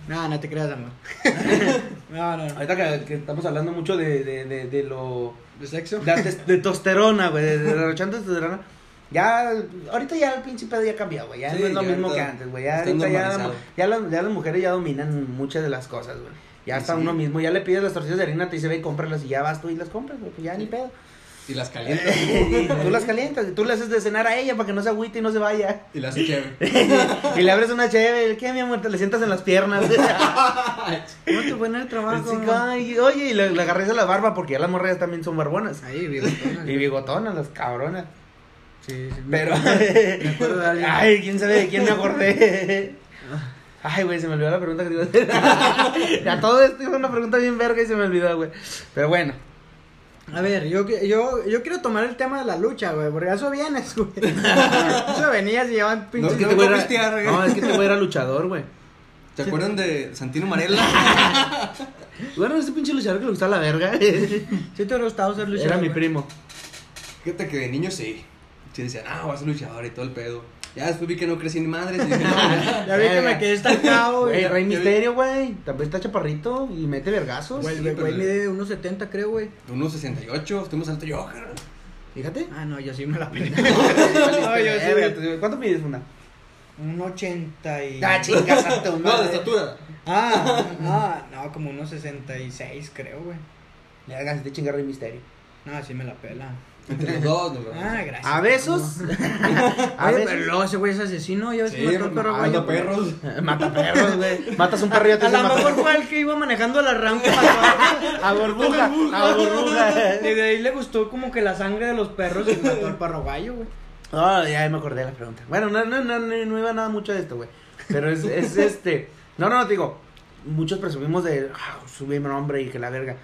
No, no te creas, amor. <laughs> No, no, no. Ahorita que, que estamos hablando mucho de, de, de, de lo. ¿De sexo? De, de testosterona, güey, de, de derrochando testosterona. Ya, ahorita ya el pinche pedo ya ha cambiado, güey. Ya Sí, no es lo ya mismo que antes, güey. Ya, ahorita ya, ya, las, ya las mujeres ya dominan muchas de las cosas, güey. Ya está Sí. uno mismo, ya le pides las tortillas de harina, te dice ve y cómpralas y ya vas tú y las compras. Pues ya ni pedo. Y las calientas. <laughs> tú las calientas y tú le haces de cenar a ella para que no se agüite y no se vaya. Y las hace chévere. <laughs> y le abres una chévere, ¿qué mi amor? Te le sientas en las piernas. ¿Cómo te fue en el trabajo? Sí, ay, oye, y le, le agarré a la barba porque ya las morras también son barbonas. Ahí, bigotona. <laughs> Y bigotonas, las cabronas. Sí, sí. Pero. Me acuerdo de alguien. Ay, quién sabe de quién me acordé. Ay, güey, se me olvidó la pregunta que te iba a hacer. <laughs> A todo esto iba una pregunta bien verga y se me olvidó, güey. Pero bueno. A ver, yo, yo, yo quiero tomar el tema de la lucha, güey, porque a eso vienes, güey. <laughs> eso venías y llevan No, pinches... es que te te voy a pistear. No, es que te voy a era luchador, güey. <laughs> ¿Se acuerdan de Santino Marella? Bueno, ese pinche luchador que le gustaba la verga. Sí te hubiera gustado ser luchador. Era mi primo. Fíjate que de niño sí. Sí decían, ah, voy a ser luchador y todo el pedo. Ya después vi que no crecí ni madres y dije, <laughs> no, ya. Vi que me quedé estancado, Güey. Rey ya Misterio, güey. También está chaparrito y mete vergazos. Güey, Sí, güey, mide 1.70 creo, güey. Unos 68, estoy más alto yo, cara. Fíjate. Ah, no, yo sí me la <laughs> <laughs> peleé. No, yo sí. Tú- ¿Cuánto mides una? Un 80 y... Ah, chingas, No, de estatura. Ah, ah, no, como unos 66 creo, güey. Le hagas de chingar Rey Misterio. No, sí me la pela. Entre los dos, no, Ah, gracias. A besos. <laughs> A Oye, veces. pero luego ese güey es asesino, ya ves que Sí, mató al perro mata perros. <laughs> Mata perros, güey. Matas un perro y ya te A lo matar. mejor fue el que iba manejando la rampa <laughs> a- burbuja, a burbuja. Y de ahí le gustó como que la sangre de los perros y mató al perro gallo, güey. Ah, ya me acordé de la pregunta. Bueno, no, no, no, no, no iba nada mucho de esto, güey. Pero es, es este. No, no, no, te digo. Muchos presumimos de. Ah, subí mi nombre y que la verga.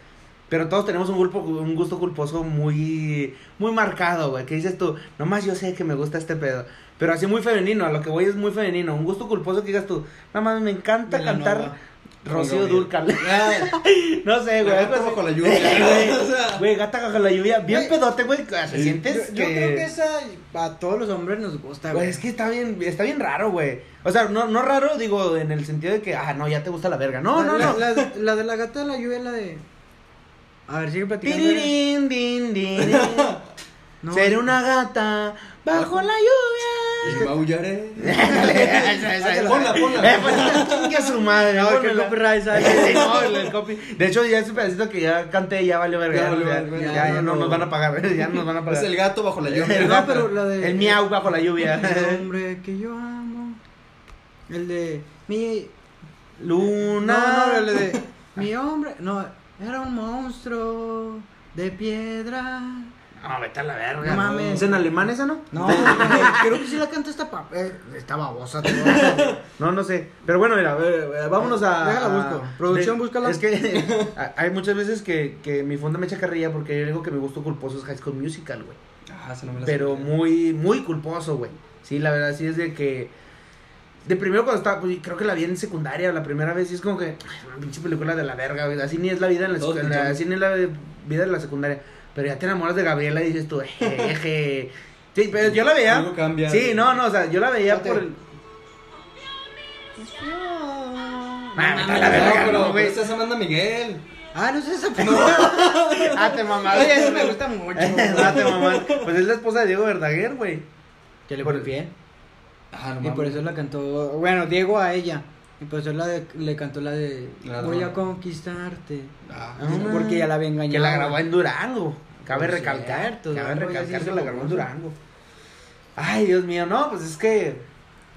Pero todos tenemos un, culpo, un gusto culposo muy. Muy marcado, güey. Que dices tú, nomás yo sé que me gusta este pedo. Pero así muy femenino, a lo que voy es muy femenino. Un gusto culposo que digas tú, nada más me encanta cantar Rocío Gabriel. Durcal. <laughs> no sé, güey. Gata bajo la lluvia. <laughs> <laughs> Güey, gata bajo la lluvia. Bien pedote, güey. ¿Te Sí. sientes? Yo, yo creo que esa a todos los hombres nos gusta, Güey, güey. es que está bien, está bien raro, güey. O sea, no, no raro, digo, en el sentido de que, ah, no, ya te gusta la verga. No, La- no, la, no. La, la de la gata de la lluvia es la de. A ver, sigue platicando. Din, din, din. <laughs> No, Seré una gata bajo la lluvia. Y maullaré. Ponla, ponla. Eh, pues, chingue a su madre. No, que pónmela. copyright sale. <laughs> Sí, no, el- el copy. De hecho, ya ese pedacito que ya canté ya valió verga. Ya Ya, valió ya, verga, ya, ya ya no no. nos van a pagar. <laughs> Ya nos van a Es pagar. el gato bajo la El lluvia. No, gato. pero la de- El miau bajo la lluvia. El hombre que yo amo. El de. Mi. Luna. No, no, el de. Mi hombre. No, era un monstruo de piedra. No, vete a la verga. No mames. ¿Es en alemán esa, no? No, güey, creo que sí la canta esta pa eh, esta babosa. todo. No, no sé. Pero bueno, mira, eh, vámonos a. Déjala, busco. Producción, de- búscala. Es que <laughs> hay muchas veces que, que mi fonda me echa carrilla porque yo digo que mi gusto culposo es High School Musical, güey. Ah, esa no me la Pero sabía. muy, muy culposo, güey. Sí, la verdad, sí es de que. De primero cuando estaba, pues creo que la vi en secundaria la primera vez y es como que, una pinche película de la verga, güey. Así ni es la vida en la, Todos en la- pichamos. así ni es la vida en la secundaria. Pero ya te enamoras de Gabriela y dices tú, jeje. Sí, pero yo la veía. Algo cambia. Sí, no, no, o sea, yo la veía por el. Ah, Ah, No, la verga, pero, no, güey. Amanda Miguel. Ah, no sé esa <laughs> <laughs> Ah, te mamá. Oye, eso me gusta mucho. <laughs> Ah, te mamá. Pues es la esposa de Diego Verdaguer, güey. Que le Por- bien. Ah, no Y por eso la cantó, bueno, Diego a ella. Y por eso la de- le cantó la de La Voy a conquistarte. Ah, Ah, no. Porque ya la había engañado. Que la grabó en Durango. Cabe Por recalcar. cierto, cabe recalcar se que la grabó en. Durango. Ay, Dios mío, no, pues es que.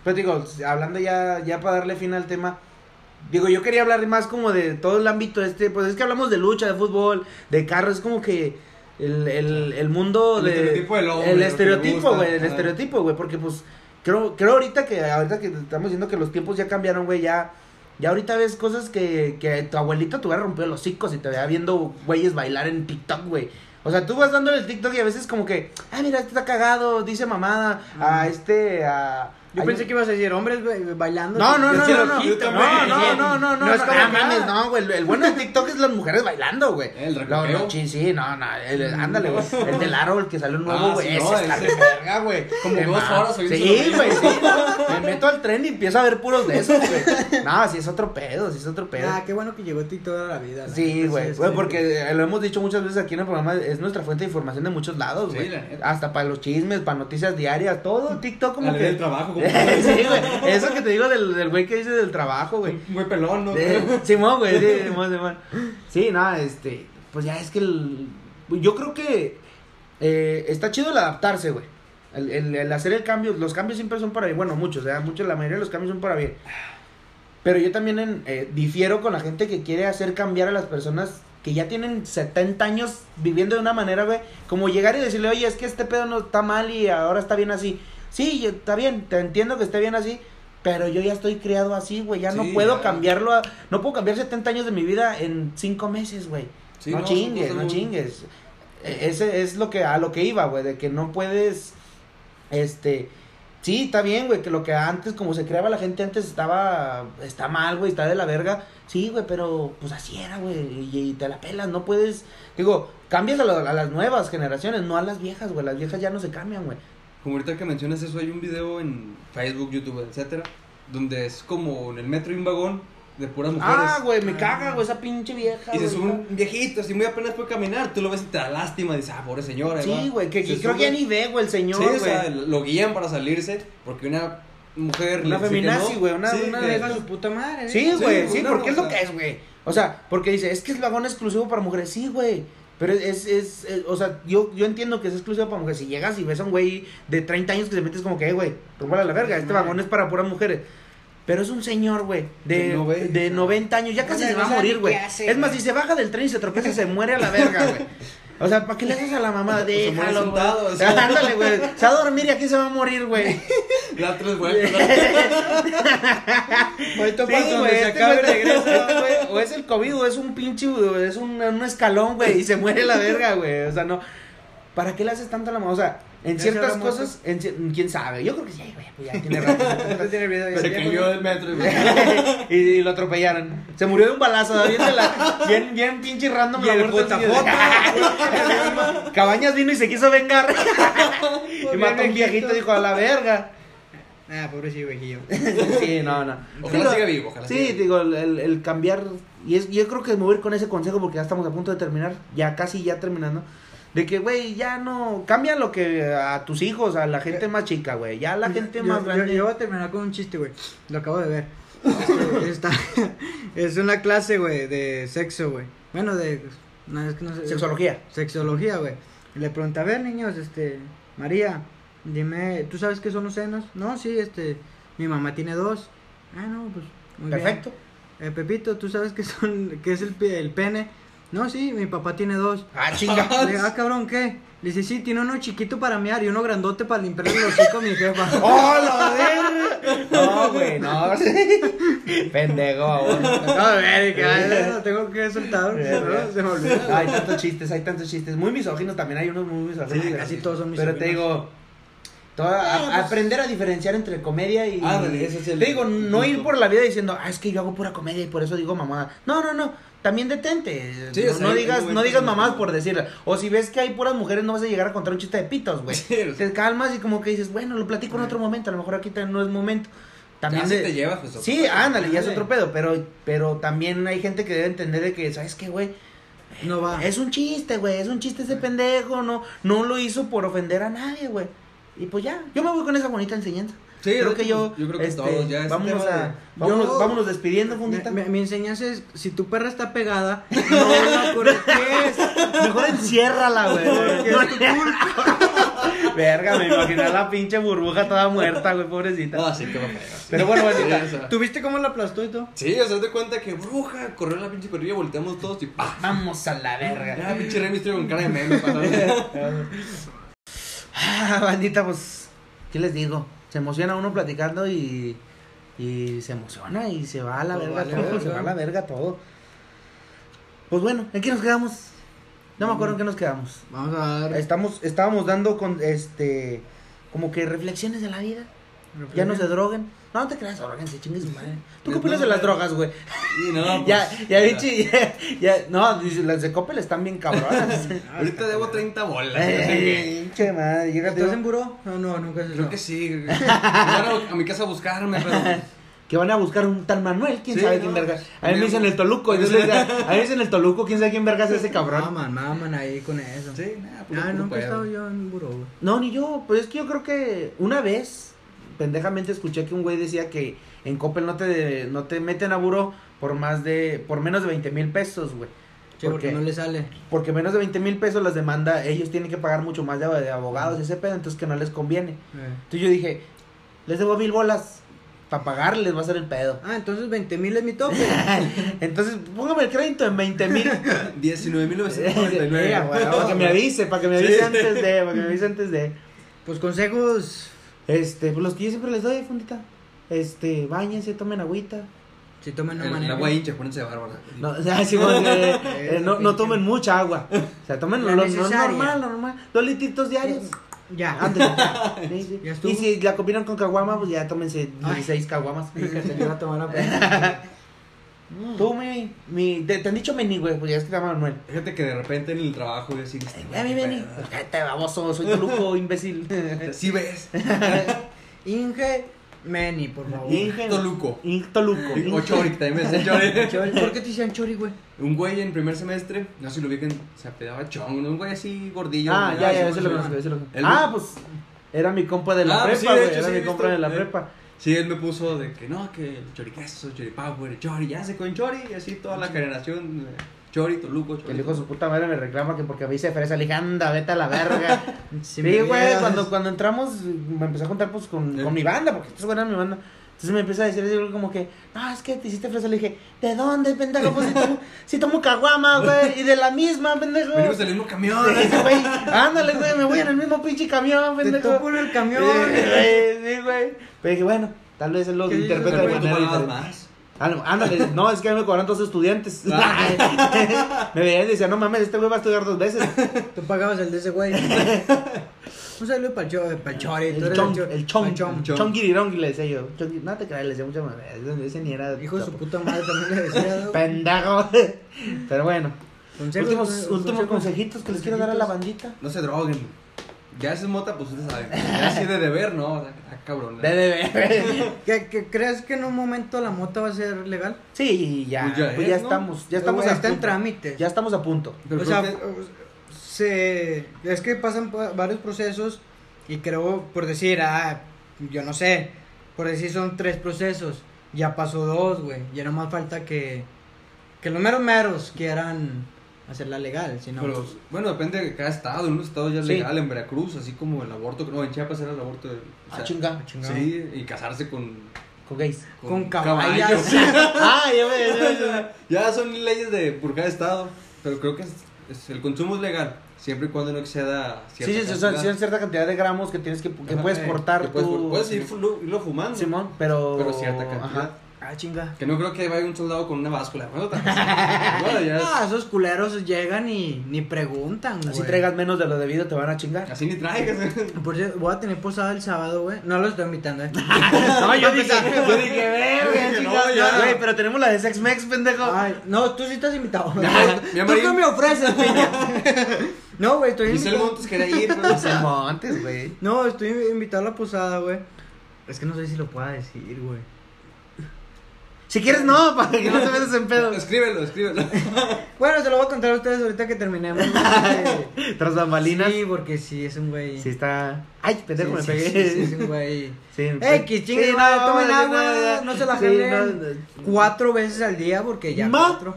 Pues digo, hablando ya, ya para darle fin al tema. Digo, yo quería hablar más como de todo el ámbito este. Pues es que hablamos de lucha, de fútbol, de carros. Es como que el, el, el mundo El de. estereotipo del hombre, El estereotipo, güey. El estereotipo, güey. Porque pues. Creo, creo ahorita que ahorita que estamos diciendo que los tiempos ya cambiaron, güey, ya. Ya ahorita ves cosas que, que tu abuelito te hubiera rompido los hocicos y te veía viendo güeyes bailar en TikTok, güey. O sea, tú vas dándole el TikTok y a veces como que, ah, mira, este está cagado, dice mamada, a este, a... Yo hay pensé un- que ibas a decir hombres bailando. No, no, no, no, no, no, no, no, no, no, No es no, como ah, que- mames, no, güey, el, el bueno de TikTok es las mujeres bailando, güey. El No, no, sí, sí, no, no, el- ándale, güey, el del aro, el que salió nuevo, Ah, güey, sí, ese no, está ese- de verga, güey. Como dos horas Sí, güey, sí, no, me meto al tren y empiezo a ver puros de esos, güey. <laughs> No, sí es otro pedo, sí es otro pedo. Ah, qué bueno que llegó a ti toda la vida. la Sí, güey, es güey, que- porque eh, lo hemos dicho muchas veces aquí en el programa, es nuestra fuente de información de muchos lados, Sí, güey. la neta. Hasta para los chismes, para noticias diarias, todo, TikTok como La ley que... del trabajo, como <laughs> sí, güey, eso que te digo del, del güey que dice del trabajo, güey. Güey pelón, ¿no? De- Simón, güey, sí, Simón, Simón. Sí, no, este, pues ya es que el, yo creo que eh, está chido el adaptarse, güey. El, el- el hacer el cambio, los cambios siempre son para bien, bueno, muchos, o sea, muchos, la mayoría de los cambios son para bien. Pero yo también en, eh, difiero con la gente que quiere hacer cambiar a las personas que ya tienen 70 años viviendo de una manera, güey, como llegar y decirle, oye, es que este pedo no está mal y ahora está bien así. Sí, yo- está bien, te entiendo que esté bien así, pero yo ya estoy criado así, güey, ya no puedo ya. cambiarlo, a- no puedo cambiar 70 años de mi vida en 5 meses, güey. Sí, no, chingues, no chingues. E- Ese es lo que, a lo que iba, güey, de que no puedes, este... Sí, está bien, güey, que lo que antes, como se creaba la gente antes, estaba, está mal, güey, está de la verga. Sí, güey, pero pues así era, güey, y, y te la pelas, no puedes, digo, cambias a, la- a las nuevas generaciones, no a las viejas, güey, las viejas ya no se cambian, güey. Como ahorita que mencionas eso, hay un video en Facebook, YouTube, etcétera, donde es como en el metro y un vagón de puras mujeres. Ah, güey, me caga, güey, esa pinche vieja, Y se sube un viejito, así muy apenas puede caminar, tú lo ves y te da lástima, dices, ah, pobre señora. Sí, güey, que, que creo que ya ni ve, güey, el señor, Sí, o sea, lo guían para salirse, porque una mujer... Una feminazi, no. güey, una- Sí, una que- de su puta madre. ¿eh? Sí, Sí, güey, sí, una porque es lo que es, güey. O sea, porque dice, es que es vagón exclusivo para mujeres. Sí, güey. Pero es, es, es- o sea, yo, yo entiendo que es exclusivo para mujeres. Si llegas y ves a un güey de 30 años que se metes como que, eh, güey, rómpale a la verga, este vagón es para puras mujeres. Pero es un señor, güey, de, De 90. de 90 años, ya casi No, se va a morir, güey. Es más, si se baja del tren y se tropieza, se muere a la verga, güey. <laughs> O sea, ¿para qué le haces a la mamá? Déjalo, güey. o sea. <laughs> Ándale, güey. Se va a dormir y aquí se va a morir, güey. <laughs> Da tres vueltas. <laughs> Ahorita pasa donde güey, se este acabe regreso. este güey, o es el COVID o es un pinche, es un, un escalón, güey, y se muere la verga, güey. O sea, no. ¿Para qué le haces tanto a la mamá? O sea, en ciertas cosas, en cier- quién sabe. Yo creo que sí, güey, pues ya tiene <laughs> rato. Tiene video Se cayó del metro. y- <laughs> y, y lo atropellaron. Se murió de un balazo, bien, de la- bien, bien pinche random Y la el de- fotafoto. <laughs> Cabañas vino y se quiso vengar. y mató a un viejito. viejito, dijo, a la verga. Ah, pobrecito viejillo. Sí, no, no. Ojalá Sí, siga vivo, ojalá Sí, siga vivo. digo, el, el- el cambiar. Y es, yo creo que me voy a ir con ese consejo porque ya estamos a punto de terminar. Ya casi ya terminando. De que, güey, ya no. Cambia lo que a tus hijos, a la gente más chica, güey. Ya la gente Yo- más yo- grande. Yo, voy a terminar con un chiste, güey. Lo acabo de ver. Este, está, <laughs> es una clase, güey, de sexo, güey. Bueno, de. No, es que no sé. Sexología. Sexología, güey. Le pregunta, a ver, niños, este. María, dime, ¿tú sabes qué son los senos? No, sí, este. Mi mamá tiene dos. Ah, no, pues. Muy bien. Perfecto. Eh, Pepito, ¿tú sabes qué son, qué es el, el pene? No, sí, mi papá tiene dos. Ah, chinga. Le digo, ah, cabrón, ¿qué? Le dice, sí, tiene uno chiquito para mear y uno grandote para limpiarle el hocico a mi jefa. <laughs> ¡Oh, la verga! No, güey, no. Pendejo, güey. No, a ver, que tengo que soltar, ¿no? se me olvidó. Hay tantos chistes, hay tantos chistes. Muy misóginos también, hay unos muy misóginos. Sí, casi todos son Pero te misóginos. digo, Toda- a- pues- aprender a diferenciar entre comedia y. Ándale, ese es el- Te digo, no el ir por la vida diciendo, ah, es que yo hago pura comedia y por eso digo mamada. No, no, no. También detente. Sí, no, o sea, no digas, no digas que- por decirla. O si ves que hay puras mujeres, no vas a llegar a contar un chiste de pitos, güey. Sí, o sea. Te calmas y como que dices, bueno, lo platico en otro momento. A lo mejor aquí no es momento. También Ya si de- te llevas, pues. Sí, ándale, ya es otro pedo, pero, pero también hay gente que debe entender de que, ¿sabes qué, güey? No va. Es un chiste, güey, es un chiste ese pendejo, no, no lo hizo por ofender a nadie, güey. Y pues ya, yo me voy con esa bonita enseñanza. Sí, creo que yo, pues, yo creo que este, todos ya vámonos, a, de- vámonos, Yo- vámonos despidiendo, fundita. Mi, mi enseñanza es, si tu perra está pegada, <laughs> no la. Mejor enciérrala, güey. Porque No es tu <laughs> Verga, me imaginé la pinche burbuja toda muerta, güey, pobrecita. Ah, sí, que va a pegar. Pero bueno, Sí, sea, ¿Tuviste cómo la aplastó y todo? Sí, o sea, haz de cuenta que bruja, corrió la pinche perrilla, volteamos todos y ¡pah! vamos a la verga. Ya, pinche Mysterio con cara de meme. <laughs> Ah, <laughs> bandita, pues, ¿qué les digo? Se emociona uno platicando y, y se emociona y se va a la verga vale todo, verga. se va a la verga todo. Pues bueno, ¿en qué nos quedamos? No me acuerdo en qué nos quedamos. Vamos a dar. Estamos, estábamos dando con, este, como que reflexiones de la vida. Ya no se droguen. No, no te creas, droguense, chingue su madre. ¿Tú qué No, opinas de las drogas, güey? Y no, <laughs> pues, Ya, ya, bichi, <laughs> ya, ya, no, las de Coppel están bien cabronas. <laughs> Ahorita debo 30 bolas. Ay, pinche madre, llégate. ¿Estás en buró? No, no, nunca es eso. Creo que sí. Van a, a mi casa a buscarme, pero. Que van a buscar un tal Manuel, quién Sí, sabe no, quién verga. pues, A mí me dicen el Toluco, de- a mí me dicen el Toluco, quién sabe quién verga es ese cabrón. Maman, maman ahí con eso. Sí, nada, puro- Ah, nunca he estado yo en buró, güey. No, ni yo, pues es que yo creo que una vez, pendejamente escuché que un güey decía que en Coppel no te, no te meten a buró por más de, por menos de 20 mil pesos, güey. Sí, porque no le sale. Porque menos de 20 mil pesos las demanda, ellos tienen que pagar mucho más de, de abogados y ese pedo, entonces que no les conviene. Eh. Entonces yo dije, les debo mil bolas, para pagarles va a ser el pedo. Ah, entonces 20 mil es mi tope. <laughs> Entonces, póngame el crédito en 20 mil. <laughs> 19.999. <laughs> para que me avise, para que me avise Sí. antes de, para que me avise antes de. Pues consejos. Este, pues los que yo siempre les doy, fundita. Este, bañense, tomen agüita. Si toman no El, agua hincha, pónganse de bárbara. No, o sea, sí, bueno, eh, <laughs> eh, no, no tomen mucha agua. O sea, tomen lo, lo normal, lo normal. Dos litritos diarios. Ya. Ándale. <laughs> Sí, sí. Ya estuvo. Y si la combinan con caguama, pues ya tómense Ay. 16 caguamas. <laughs> Que a tomar pena. Tú, mi, mi, te, te han dicho Meni, güey, pues ya es que te llama Manuel. Fíjate que de repente en el trabajo yo así. Ay, a mí, Meni. Cállate, baboso, soy tu lujo, <laughs> imbécil. Sí ves. <laughs> Inge Meni, por favor. Inge- Toluco. In- Toluco. O Chori, que también me decían Chori. Chori, ¿Por qué te decían chori, güey? Un güey en primer semestre, no sé si lo ubican, se apedaba chong, un güey así gordillo. Ah, ya, ya, ese lo conozco, ese lo conozco. Ah, pues era mi compa de la Ah, pues prepa, sí, de güey. Era sí, mi compa de la Eh. prepa. Sí, él me puso de que no, que el choriqueso, choripower, el chori, ya se con chori, y así toda la generación, eh, chori, toluco, chori. El hijo de su puta madre me reclama que porque me hice fresa, le dije, anda, vete a la verga. <laughs> Sí, güey, cuando, cuando entramos, me empecé a juntar pues con, Eh. con mi banda, porque estos eran mi banda. Entonces me empieza a decir así como que, no, es que te hiciste fresa. Le dije, ¿de dónde, pendejo? Pues si tomo, <laughs> si tomo caguama, güey, y de la misma, pendejo. Venimos del mismo camión. Sí, güey, ándale, güey, me voy en el mismo pinche camión, Te pendejo. topo en el camión. Sí, güey, sí, güey. Pero dije, bueno, tal vez él lo ¿Qué dices, interpreta de manera diferente. más. Ándale, no, es que a mí me cobran dos estudiantes. Ah. <laughs> me veían y decían, no mames, este güey va a estudiar dos veces. Tú pagabas el de ese güey. <laughs> Un saludo para el, cho- pa'l chori. tú El chong, cho- el chong, chong. el chong guirirongi le decía yo. Chong- no te creas, le decía muchas maneras. Ese ni era. Hijo de su puta madre también le decía. <laughs> Pendejo. Pero bueno, Consejos, últimos, últimos consejos. consejitos que les quiero dar a la bandita. No se droguen. Ya es mota, pues ustedes saben. Ya así de deber, ¿no? O sea, ah, cabrón. De, de, de. <laughs> ¿Qué, qué crees que en un momento la mota va a ser legal? Sí, ya. Pues ya Pues es, ya ¿no? estamos, ya estamos Güey, a está en punto. trámite. Ya estamos a punto. Pero o sea, que- se, es que pasan pa- varios procesos y creo, por decir, ah, yo no sé, por decir son tres procesos, ya pasó dos, güey, ya no más falta que, que los meros meros quieran hacerla legal, si no, Pero, pues, bueno, depende de cada estado. En unos estados ya es Sí. legal, en Veracruz, así como el aborto. No, en Chiapas era el aborto. de- o Ah, sea, chinga. chingado. Sí, y casarse con. Con gays. Con caballos. <laughs> ah, ya me. ya me- ya son leyes de por cada estado. Pero creo que es, es- el consumo es legal. Siempre y cuando no exceda cierta sí, sí, son, cantidad. sí, son cierta cantidad de gramos que tienes que, que Ajá, puedes eh, portar Que puedes, tú. puedes ir irlo fumando. Simón, pero. Pero cierta cantidad. Ajá. Ah, chinga. Que no creo que vaya un soldado con una báscula. Bueno, <laughs> es- Ah, esos culeros llegan y ni preguntan, güey. Así traigas menos de lo debido, te van a chingar. Así ni traigas. <laughs> Por cierto, voy a tener posada el sábado, güey. No lo estoy invitando, eh. <laughs> No, yo dije, yo dije, no. Güey, pero tenemos la de Sex Mex, pendejo. Ay, no, tú sí estás invitado. Mi ¿Tú qué me ofreces, piña? No, güey, estoy Giselle invitado. Montes quería ir, pero <laughs> Se montes, güey. No, estoy invitado a la posada, güey. Es que no sé si lo pueda decir, güey. Si quieres, no, <laughs> para que no te metas en pedo. Escríbelo, escríbelo. <laughs> Bueno, se lo voy a contar a ustedes ahorita que terminemos. güey. Tras bambalinas. Sí, porque sí, es un güey. Sí está. Ay, pendejo, Sí, me sí, pegué. Sí, sí, es un güey. Sí, ¡Ey, que chingue! no, tomen agua! no, No, se la sí, jalen. no, Cuatro veces al día, porque ya Ma. cuatro.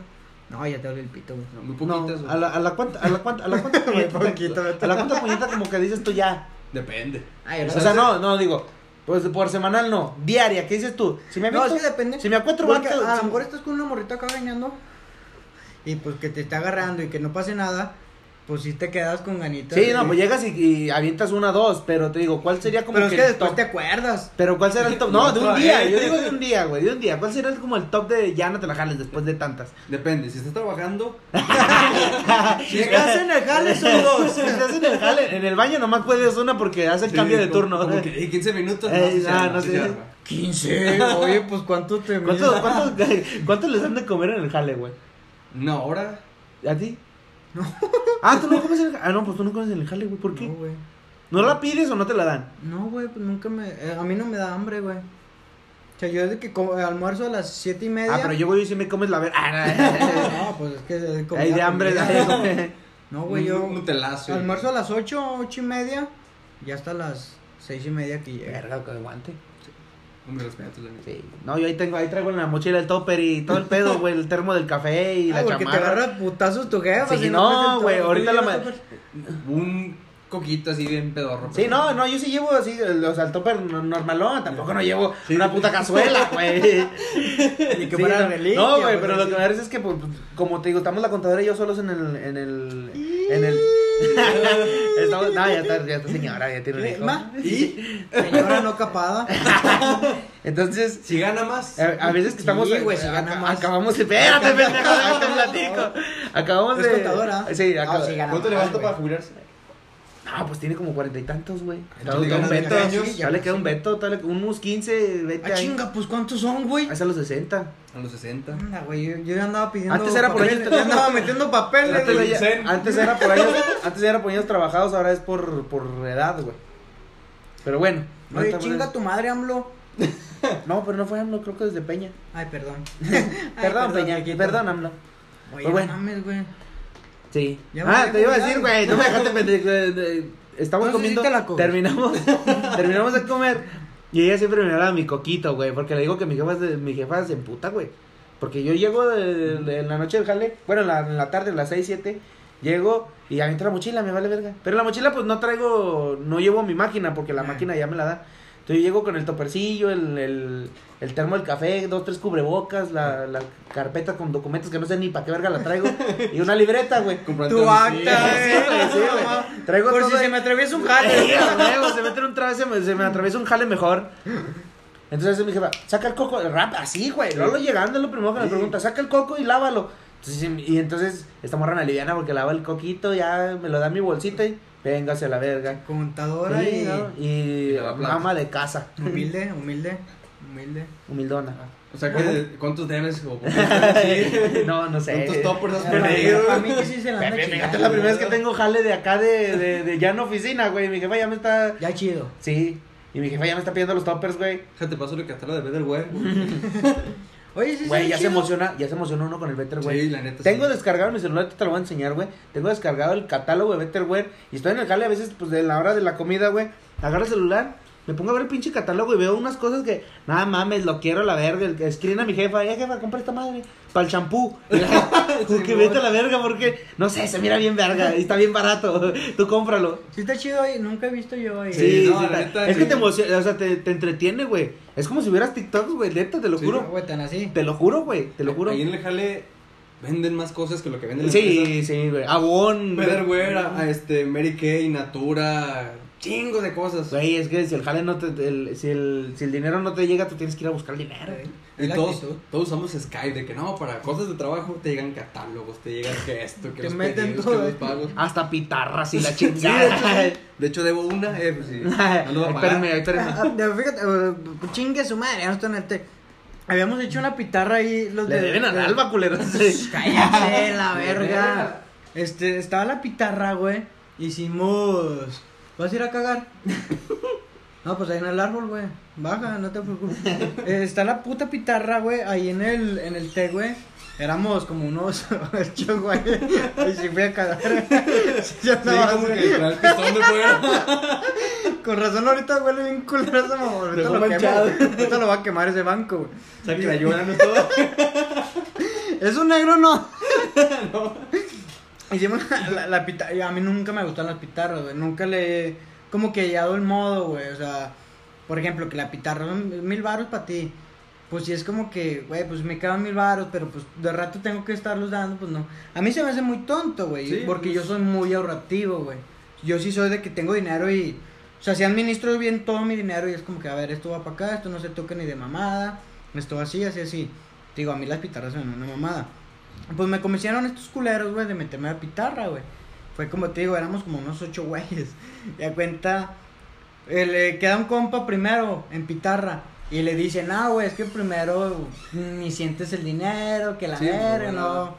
No, ya te duele el pito, güey. Muy No, poquitas. güey. a la, a la cuanta, a la cuanta, a la cuanta <laughs> poquito, a la cuanta puñetita como que dices tú ya. Depende. Ay, O no, sea, no, no digo, pues por semanal no, diaria, ¿qué dices tú? Si me No, aviento, es que depende. si me acuesto Porque guantes, a lo si- mejor estás con una morrita acá bañando y pues que te está agarrando y que no pase nada, pues sí te quedas con ganitas. Sí, no, pues llegas y, y avientas una dos, pero te digo, ¿cuál sería como Pero es que que el después top? te acuerdas. Pero ¿cuál será el top? <laughs> No, de un día, yo digo de un día, güey, de un día. ¿Cuál será como el top de ya no te la jales después de tantas? Depende. Si estás trabajando, <laughs> Si estás en el jale son <laughs> dos. Si estás en el jale, en el baño nomás puedes una porque hace el sí, cambio de como- turno. Como que "Ey, 15 minutos. Ey, sí se ah, no sé. se arma. 15. Oye, pues cuánto te ¿Cuánto, cuánto, cuánto les dan de comer en el jale, güey? Una hora. ¿A ti? No. Ah, tú no comes en el jale. Ah, no, pues tú no comes en el jale, güey. ¿Por qué? No, güey. ¿No la pides o no te la dan? No, güey, pues nunca me. eh, a mí no me da hambre, güey. O sea, yo desde que co- almuerzo a las siete y media. Ah, pero yo voy y si me comes la ver. Ah, No, <laughs> pues es que. es no. comida, Ay, de hambre. comida. ay, comida. No, güey, yo. Un Nutelazo. Almuerzo a las ocho, ocho y media. Y hasta las seis y media que llega. Verga, que aguante. Respeto, la neta. Sí. No, yo ahí tengo, ahí traigo en la mochila el topper y todo el pedo, güey, el termo del café y la Ah, porque chamarra. te agarra putazos tu jefa. Sí, si no, güey, ahorita ¿Tú la ma-? Un coquito así bien pedorro. Sí, no, no, yo sí llevo así, o sea, el topper no- normalón, tampoco no llevo Sí. una puta cazuela, güey. <laughs> Ni que fuera no, reliquia, No, güey, pero lo sí. que me parece es que, pues, como te digo, estamos la contadora y yo solos en el, en el, en el... <laughs> estamos, no, ya está, ya está señora, ya tiene un hijo. Ma? ¿Y? <laughs> Señora no capada. <laughs> Entonces, Si gana más. a, a veces que Sí, estamos... güey, si gana ac- más. Acabamos de... Espérate, pendejo, déjate platico. Acabamos Es de... contadora. Sí, acab- sí, gana ¿Cuánto le güey. para jubilarse? No, pues tiene como cuarenta y tantos, güey. Entonces, Todavía le queda un ganas veto. 20 años. Ya le queda un veto, todavía le- unos 15, 20 Ah, años. chinga, pues ¿cuántos son, güey? Hasta los 60. A los 60. Anda, güey, yo, yo ya andaba pidiendo. Antes era por papeles, ahí- Ya andaba metiendo papeles. Antes, güey. ya- Zen. antes era por años, antes era por años trabajados, ahora es por, por edad, güey. Pero bueno. no Oye, está- chinga tu madre, AMLO. No, pero no fue AMLO, creo que desde Peña. Ay, perdón. <laughs> perdón, Ay, Peña, perdón, AMLO. Oye, Pues bueno. no mames, güey. Sí. Ya ah, te iba a decir, güey, no me dejaste Estamos comiendo, la terminamos, <laughs> terminamos de comer y ella siempre me da mi coquito, güey, porque le digo que mi jefa, se- mi jefa se emputa, güey. Porque yo llego de, de- en la noche del jale, bueno, en la, en la tarde, a las 6, 7, llego y aviento la mochila, me vale verga. Pero la mochila, pues no traigo, no llevo mi máquina, porque la Ah. máquina ya me la da. Entonces yo llego con el topercillo, el, el, el termo del café, dos, tres cubrebocas, la, la carpeta con documentos que no sé ni para qué verga la traigo, <laughs> y una libreta, güey. Tu acta, Sí, eh. güey, sí, güey. Traigo Por todo si se me atraviesa un jale. <laughs> se mete un trabe, se me, se me atraviesa un jale mejor. Entonces mi jefa, saca el coco, rap, así, güey. Luego llegando es lo primero que me pregunta, saca el coco y lávalo. Entonces, y entonces esta morra me aliviana porque lava el coquito, ya me lo da en mi bolsita y véngase a la verga. Contadora Sí, y. ¿no? y ama de casa, Humilde, <laughs> humilde, humilde. humildona. O sea, que ¿cuántos debes? O, <laughs> sí. no, no sé. ¿Cuántos toppers has perdido? A mí que sí se la anda Fíjate, la primera vez que tengo jale de acá de, de, de ya en oficina, güey. Mi jefa ya me está. Ya chido. Sí. Y mi jefa ya me está pidiendo los toppers, güey. Déjate paso lo que hasta la de del güey. <laughs> Oye, sí, Güey, sí, ya se emociona, ya se emociona uno con el Betterware. Sí, la neta. Tengo sí. descargado en mi celular, te lo voy a enseñar, güey. Tengo descargado el catálogo de Betterware y estoy en el jale a veces, pues, de la hora de la comida, güey. Agarro el celular, me pongo a ver el pinche catálogo y veo unas cosas que, nada mames, lo quiero a la verga. Escriben a mi jefa, eh, jefa, compra esta madre, para el champú. <laughs> que vete a la verga porque, no sé, se mira bien verga y está bien barato. <laughs> Tú cómpralo. Sí, está chido ahí. Nunca he visto yo ahí. Sí, Sí, no, sí, la ta- neta, es sí. que te emociona, o sea, te, te entretiene, güey. Es como si vieras TikTok, güey, neta, te lo Sí, juro. No, güey, tan así. Te lo juro, güey, te lo juro. Ahí en el jale venden más cosas que lo que venden en Sí, sí, güey. Abón. Betterware, a, a este, Mary Kay, Natura, chingos de cosas. Güey, es que si el jale no te, el- si, el, si el dinero no te llega, tú tienes que ir a buscar el dinero, güey. Y todos, actitud. todos usamos Skype de que no, para cosas de trabajo te llegan catálogos, te llegan que esto, que Te los meten pedidos, todo, que los pagos. Hasta pitarras y la Sí, de chingada. hecho, de hecho, debo una, eh, pues sí. <laughs> No lo voy a pagar. espérame, espérame. Ah, ah, Fíjate, chingue su madre, ya no está en el té. Habíamos hecho una pitarra ahí. Los Le de- deben al alba, culero. <laughs> Cállate, la verga. Este, estaba la pitarra, güey. Hicimos. ¿Vas a ir a cagar? <laughs> No, pues ahí en el árbol, güey. Baja, no te preocupes. <laughs> Eh, está la puta pitarra, güey, ahí en el, en el té, güey. Éramos como unos <laughs> ocho, güey. Y sí fui a cagar. Sí, andaba como así. que trae el pistón de fuera. Con razón ahorita huele bien culero esa mamá. Ahorita lo quemo. Ahorita lo va a quemar ese banco, güey. O sea, que la y todo. ¿Es un negro no? Hicimos <laughs> la, la, pita- A mí nunca me gustan las pitarras, güey. Nunca le he como que hallado el modo, güey. O sea, por ejemplo, que la pitarra mil baros para ti. Pues si es como que, güey, pues me quedan mil baros, pero pues de rato tengo que estarlos dando, pues no. A mí se me hace muy tonto, güey. Sí, porque pues- yo soy muy ahorrativo, güey. Yo sí soy de que tengo dinero y. O sea, si administro bien todo mi dinero y es como que, a ver, esto va para acá, esto no se toca ni de mamada, esto así, así, así. Digo, a mí las pitarras son una mamada. Pues me convencieron estos culeros, güey, de meterme a la pitarra, güey. Fue como te digo, éramos como unos ocho güeyes. Y a cuenta, eh, le queda un compa primero en pitarra. Y le dice, no, güey, es que primero ni sientes el dinero, que la Sí, verga, pues, no.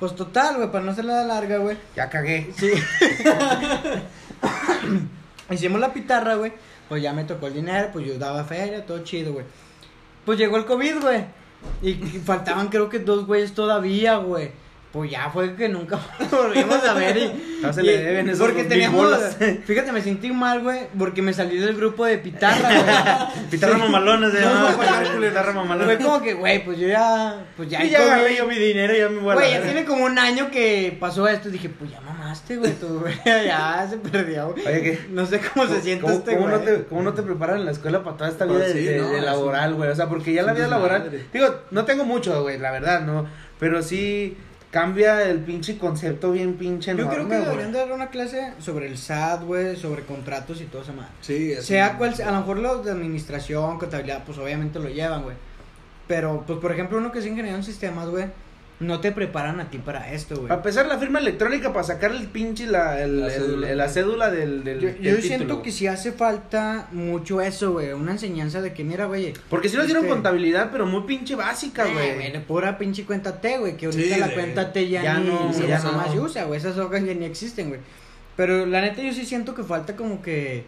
Pues total, güey, para no hacerla de larga, güey. Ya cagué. Sí. <coughs> Hicimos la pitarra, güey. Pues ya me tocó el dinero, pues yo daba feria, todo chido, güey. Pues llegó el COVID, güey. Y, faltaban creo que dos güeyes todavía, güey. Pues ya fue que nunca <laughs> volvimos a ver y... No se y- le deben esos Porque teníamos... bolas. <laughs> Fíjate, me sentí mal, güey, porque me salí del grupo de pitarra, <laughs> güey. Pitarra mamalona se No. Pitarra mamalona. Fue como que, güey, pues yo ya... Pues ya... Y ya agarré yo mi dinero y ya me voy a Güey, ya tiene como un año que pasó esto y dije, pues ya mamaste, güey, tú, güey, ya se perdió. güey. Oye, ¿qué? No sé cómo se siente ¿Cómo, este, cómo güey. no te, ¿Cómo no te preparan en la escuela para toda esta vida Pues de, sí, de- no, de laboral, güey? O sea, porque ya la vida laboral. Digo, no tengo mucho, güey, la verdad, no. Pero sí cambia el pinche concepto bien pinche Yo enorme, creo que güey. deberían dar una clase sobre el SAT, güey, sobre contratos y todo esa madre. Sí, es Sea un- cual sea, a lo mejor los de administración, contabilidad, pues obviamente lo llevan, güey. Pero, pues por ejemplo, uno que es ingeniero en sistemas, güey, no te preparan a ti para esto, güey. Para empezar la firma electrónica para sacar el pinche la, el- La cédula. el- la cédula del, del, Yo, del yo título, siento güey. que sí hace falta mucho eso, güey. Una enseñanza de que, mira, güey. Porque si nos dieron Este- contabilidad, pero muy pinche básica, Eh, güey. pura pinche cuenta T, güey, que ahorita Sí, la de- cuenta T ya, ya ni no, se ya usa no. más se usa, güey, esas hojas ya ni existen, güey. Pero la neta yo sí siento que falta como que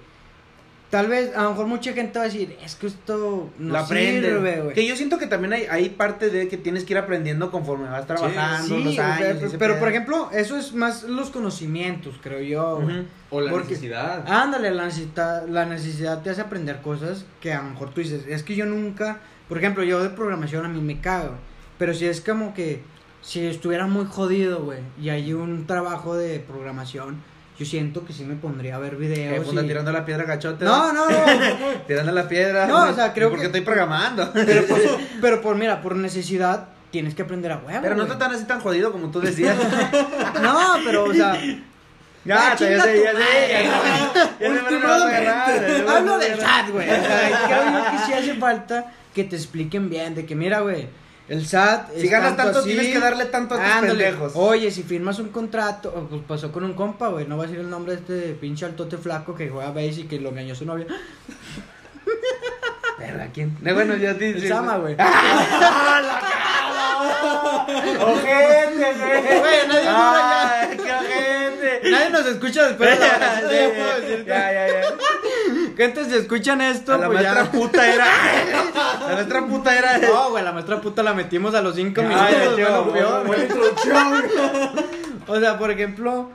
tal vez a lo mejor mucha gente va a decir, es que esto no la aprende. sirve, güey. Que yo siento que también hay, hay parte de que tienes que ir aprendiendo conforme vas trabajando Sí, los o sea, años. pero, pedo. por ejemplo, eso es más los conocimientos, creo yo, güey. O la porque- necesidad. Ándale, la necesidad, la necesidad te hace aprender cosas que a lo mejor tú dices, es que yo nunca, por ejemplo, yo de programación a mí me cago, pero si es como que si estuviera muy jodido, güey, y hay un trabajo de programación, yo siento que sí me pondría a ver videos. y- tirando la piedra gachote. No, no, no, Tirando la piedra. No, o sea, creo Porque que- estoy programando. pero, pues, pero por, mira, por necesidad tienes que aprender a huevo. Pero no está tan así tan jodido como tú decías. No, pero, o sea, ya, Ah, ya ya ya Hablo del. SAT, güey. O sea, creo que sí hace falta que te expliquen bien, de que mira, güey, el SAT. Si ganas tanto, así. tienes que darle tanto a tus Ándale. pendejos. Oye, si firmas un contrato, oh, pues pasó con un compa, güey. No va a decir el nombre de este pinche altote flaco que juega base y que lo engañó su novia. Verga, ¿quién? No, bueno, ya te El Sama, güey. <laughs> Ojete, güey. Güey, nadie dura Ay, qué ojete. Nadie nos escucha después de la <laughs> ya ya, ya, antes si escuchan esto, A la pues maestra ya. puta era. <laughs> La maestra puta era. No, güey, la maestra puta la metimos a los cinco Ay, minutos. tío, bueno, bu- peor. buena introducción. <laughs> O sea, por ejemplo,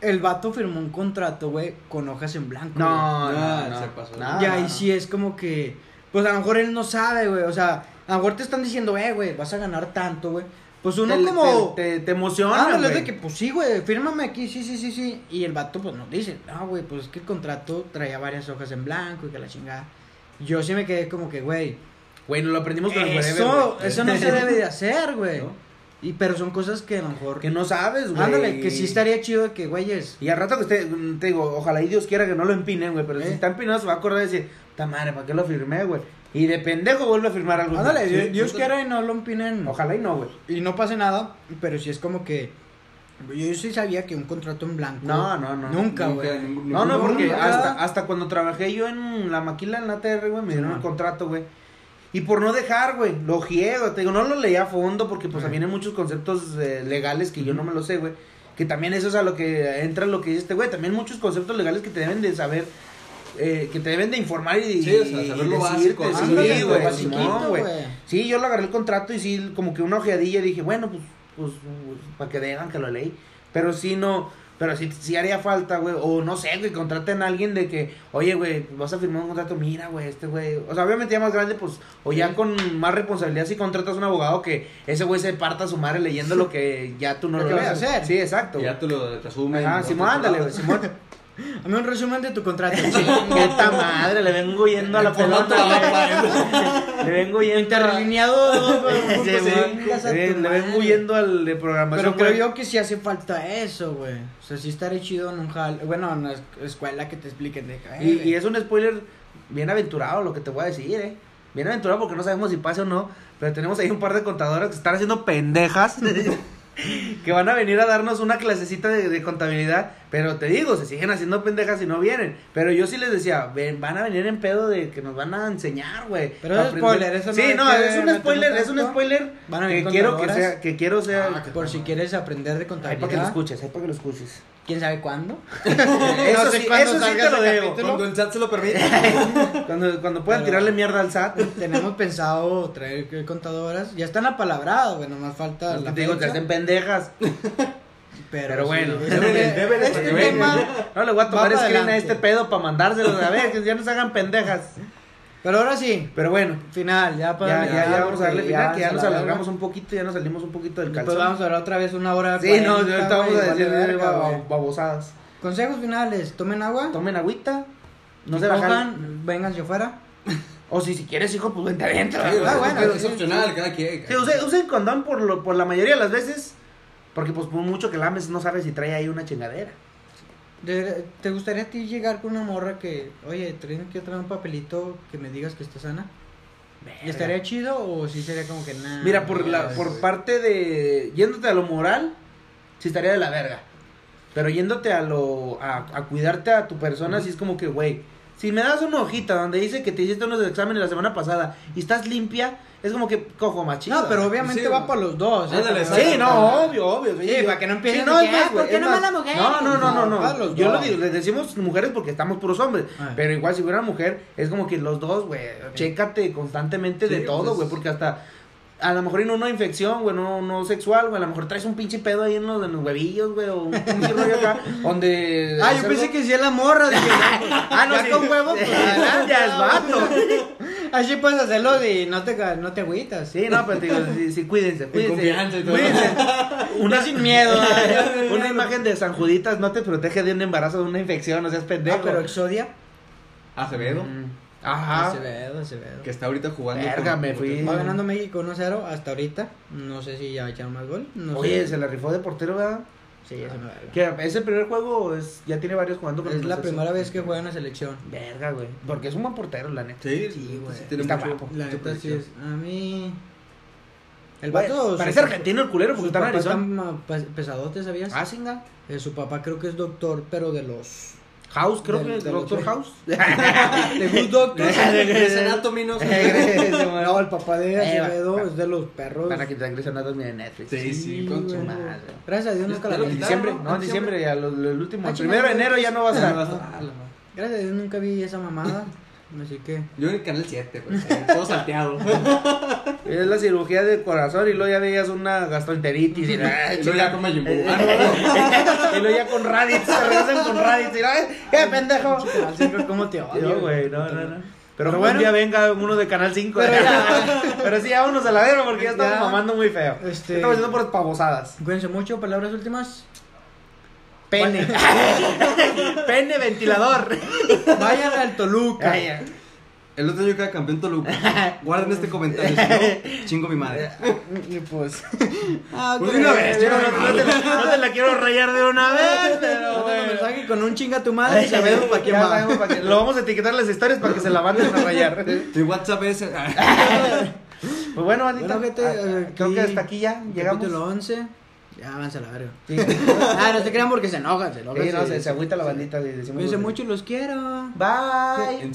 el vato firmó un contrato, güey, con hojas en blanco. No, No, no, no. se pasó. Güey. Y ahí sí es como que, pues a lo mejor él no sabe, güey. O sea, a lo mejor te están diciendo, eh, güey, vas a ganar tanto, güey. Pues uno Te- como. Te, te, te emociona, Ándale, güey. de que, pues sí, güey, fírmame aquí, sí, sí, sí, sí. Y el vato, pues nos dice, no, güey, pues es que el contrato traía varias hojas en blanco y que la chingada. Yo sí me quedé como que, güey, Güey, nos lo aprendimos con el eso, eso no se <laughs> debe de hacer, güey. ¿No? Y, pero son cosas que a lo mejor. Que no sabes, güey. Ándale, que sí estaría chido que, güeyes. Y al rato que usted, te digo, ojalá y Dios quiera que no lo empinen, güey. Pero si ¿Eh? está empinado se va a acordar y decir, ta madre, ¿para qué lo firmé, güey? Y de pendejo vuelve a firmar algo. Ándale, Sí, Dios, Dios quiera y no lo empinen. Ojalá y no, güey. Y no pase nada, pero sí es como que. Yo sí sabía que un contrato en blanco. No, no, no. Nunca, güey. No, no, porque nunca. hasta, hasta cuando trabajé yo en la maquila en la ATR, güey, me dieron man. contrato, güey. Y por no dejar, güey, lo giego, te digo, no lo leí a fondo porque pues Ajá. vienen muchos conceptos eh, legales que yo no me lo sé, güey. Que también eso es a lo que entra lo que dice este güey. También muchos conceptos legales que te deben de saber, eh, que te deben de informar y, Sí, o sea, saber lo decirte, básico, sí, güey, Simón. Sí, yo lo agarré el contrato y sí, como que una ojeadilla dije, bueno, pues, pues, para que digan que lo leí. Pero sí, no, pero sí, sí haría falta, güey. O no sé, güey, contraten a alguien de que, oye, güey, vas a firmar un contrato, mira, güey, este güey. O sea, obviamente ya más grande, pues, o ya con más responsabilidad, si contratas a un abogado que ese güey se parta a su madre leyendo lo que ya tú no Lo lo que vas a hacer. Sí, exacto. Ya te lo resumen. Ajá, Simón, ándale, güey. Simón. <laughs> Dame un resumen de tu contrato. <laughs> Esta madre, le vengo huyendo a la pelota. Le vengo huyendo. Interlineado. Sí, Le le vengo huyendo al de programación. Pero creo yo que sí hace falta eso, güey. O sea, sí estaría chido en un jal... Bueno, en la es- escuela que te expliquen de y es un spoiler bien aventurado lo que te voy a decir, eh. Bien aventurado porque no sabemos si pasa o no. Pero tenemos ahí un par de contadoras que están haciendo pendejas. <laughs> que van a venir a darnos una clasecita de, de contabilidad. Pero te digo, se siguen haciendo pendejas y no vienen. Pero yo sí les decía, ven, van a venir en pedo de que nos van a enseñar, güey. Pero es aprender. spoiler, eso no Sí, no, que es un spoiler, es un spoiler Van a que quiero que sea, que quiero sea. Ah, que- Por si quieres aprender de Ahí para que lo contabilidad. escuches, ahí para que lo escuches. ¿Quién sabe cuándo? Eso <laughs> No sé sí, cuándo eso sí salga te lo debo. Cuando el chat se lo permite. <laughs> Cuando, cuando puedan Pero- tirarle mierda al SAT. Tenemos pensado traer contadoras. Ya están apalabradas, güey. Nomás falta la te digo que hacen pendejas. <laughs> Pero, Pero bueno. sí, de este tema... No le voy a tomar screen a este pedo para mandárselos. A ver, que ya no se hagan pendejas. Pero ahora sí, Pero bueno, final, ya para ya, ya, ya vamos a darle final, que ya nos la alargamos un poquito, ya nos salimos un poquito del Después calzón. vamos a hablar otra vez una hora. Sí, no, 40, ahorita vamos a decir babosadas. Consejos finales, tomen agua. Tomen agüita, no se bajan. cojan, vénganse afuera. <laughs> O si, si quieres, hijo, pues vente adentro. Sí. Ah, bueno, pero es opcional, cada quien. Sí, usen, usen condón por, lo, por la mayoría de las veces. Porque, pues, por mucho que lames, no sabes si trae ahí una chingadera. De- ¿Te gustaría a ti llegar con una morra que, oye, tienes que traer un papelito que me digas que está sana? ¿Y estaría chido o sí sería como que nada? Mira, por la por parte de yéndote a lo moral, sí estaría de la verga. Pero yéndote a lo a, a cuidarte a tu persona, sí es como que, güey, si me das una hojita donde dice que te hiciste unos exámenes la semana pasada y estás limpia, es como que cojo más chido. No, pero obviamente Sí, va para los dos. ¿eh? Ándale, Sí, no, obvio, obvio. Sí, para que no empiecen Sí, no, es más, "Ah, güey, ¿por qué nomás más- la mujer?" No, no, no, no, No, no. los Yo lo digo, les decimos mujeres porque estamos puros hombres. Ah. Pero igual si hubiera mujer, es como que los dos, güey, chécate constantemente de todo, pues, güey, porque hasta a lo mejor en una infección, güey, no, no sexual, güey, a lo mejor traes un pinche pedo ahí en los, en los huevillos, güey, o un pinche <laughs> rollo acá, donde... Ah, yo pensé algo- que decía la morra. Dije, <laughs> Ah, no, sí. con huevo, pues. Ya es vato. <laughs> Así puedes hacerlo y no te, ca- no te agüitas. Sí, no, pero te digo, sí, sí, cuídense, cuídense. confianza y todo. Cuídense. Una sin miedo. Una imagen de San Juditas no te protege de un embarazo, de una infección, no seas pendejo. Ah, pero Exodia. Acevedo, Mm. Ajá. Acevedo, Acevedo. que está ahorita jugando. Verga, con- me fui. Va ganando México 1-0 hasta ahorita. No sé si ya echaron más gol. No Oye, sé. se la rifó de portero, ¿verdad? Sí, es una verga. Que ese primer juego es, ya tiene varios jugando con Es la primera vez que juega en la selección. Verga, güey. Porque es un buen portero, la neta. Sí, Sí, güey. sí, tiene Está mucho- guapo. La neta sí es. A mí. El Güey, vato. parece su- argentino el culero porque Su está en Arizona. pe- pesadote, ¿sabías? Ah, singa. Eh, su papá creo que es doctor, pero de los. House, creo Del- que del Doctor otro. House. <laughs> De Good Doctor. <laughs> Grey's Anatomy, no el papá de Eh, Acevedo va- es de los perros. Van a quitar Grey's Anatomy de Netflix. Sí, sí, con su madre. Gracias a Dios nunca la vi. En diciembre, no, en diciembre, ya el último. Ah, El primero de enero ya no va a Ah, estar. madre. Gracias a Dios nunca vi esa mamada. Así que. Yo en el canal 7, pues, todo salteado. <laughs> Es la cirugía del corazón y luego ya veías una gastroenteritis. Y, <laughs> Y luego ya con Majin Buu. Eh, <laughs> y luego ya con Raditz, se regresan con Raditz. Y, ay, ¡Qué pendejo! Canal ¿Cómo te odio? Güey, no, no, no. Pero, Pero bueno, un día venga uno de Canal 5. Pero Pero, ya. pero sí, vámonos a la verga porque ya estamos Ya. mamando muy feo. Este- Estamos haciendo por pavosadas. Cuídense mucho, palabras últimas. Pene. <laughs> Pene ventilador. Vayan al Toluca. El otro año queda campeón Toluca. Guarden este comentario, si no, chingo mi madre. Pues. <laughs> Ah, Pues de una vez, Yo no, no te la, no te la quiero rayar de una vez, pero. Bueno. mensaje con un chinga tu madre y sabemos para quién Ya va. sabemos pa' quién. Lo vamos a etiquetar las historias para que se la manden a rayar. <laughs> Tu WhatsApp es. Pues bueno, bandita. Bueno, gente, eh, creo que hasta aquí ya llegamos. Capítulo 11. Ya, avance a la verga. Sí. <laughs> Ah, no se crean porque se enojan, se enojan. Sí, no, se, se agüita la bandita. decimos Cuídense mucho y los quiero. Bye.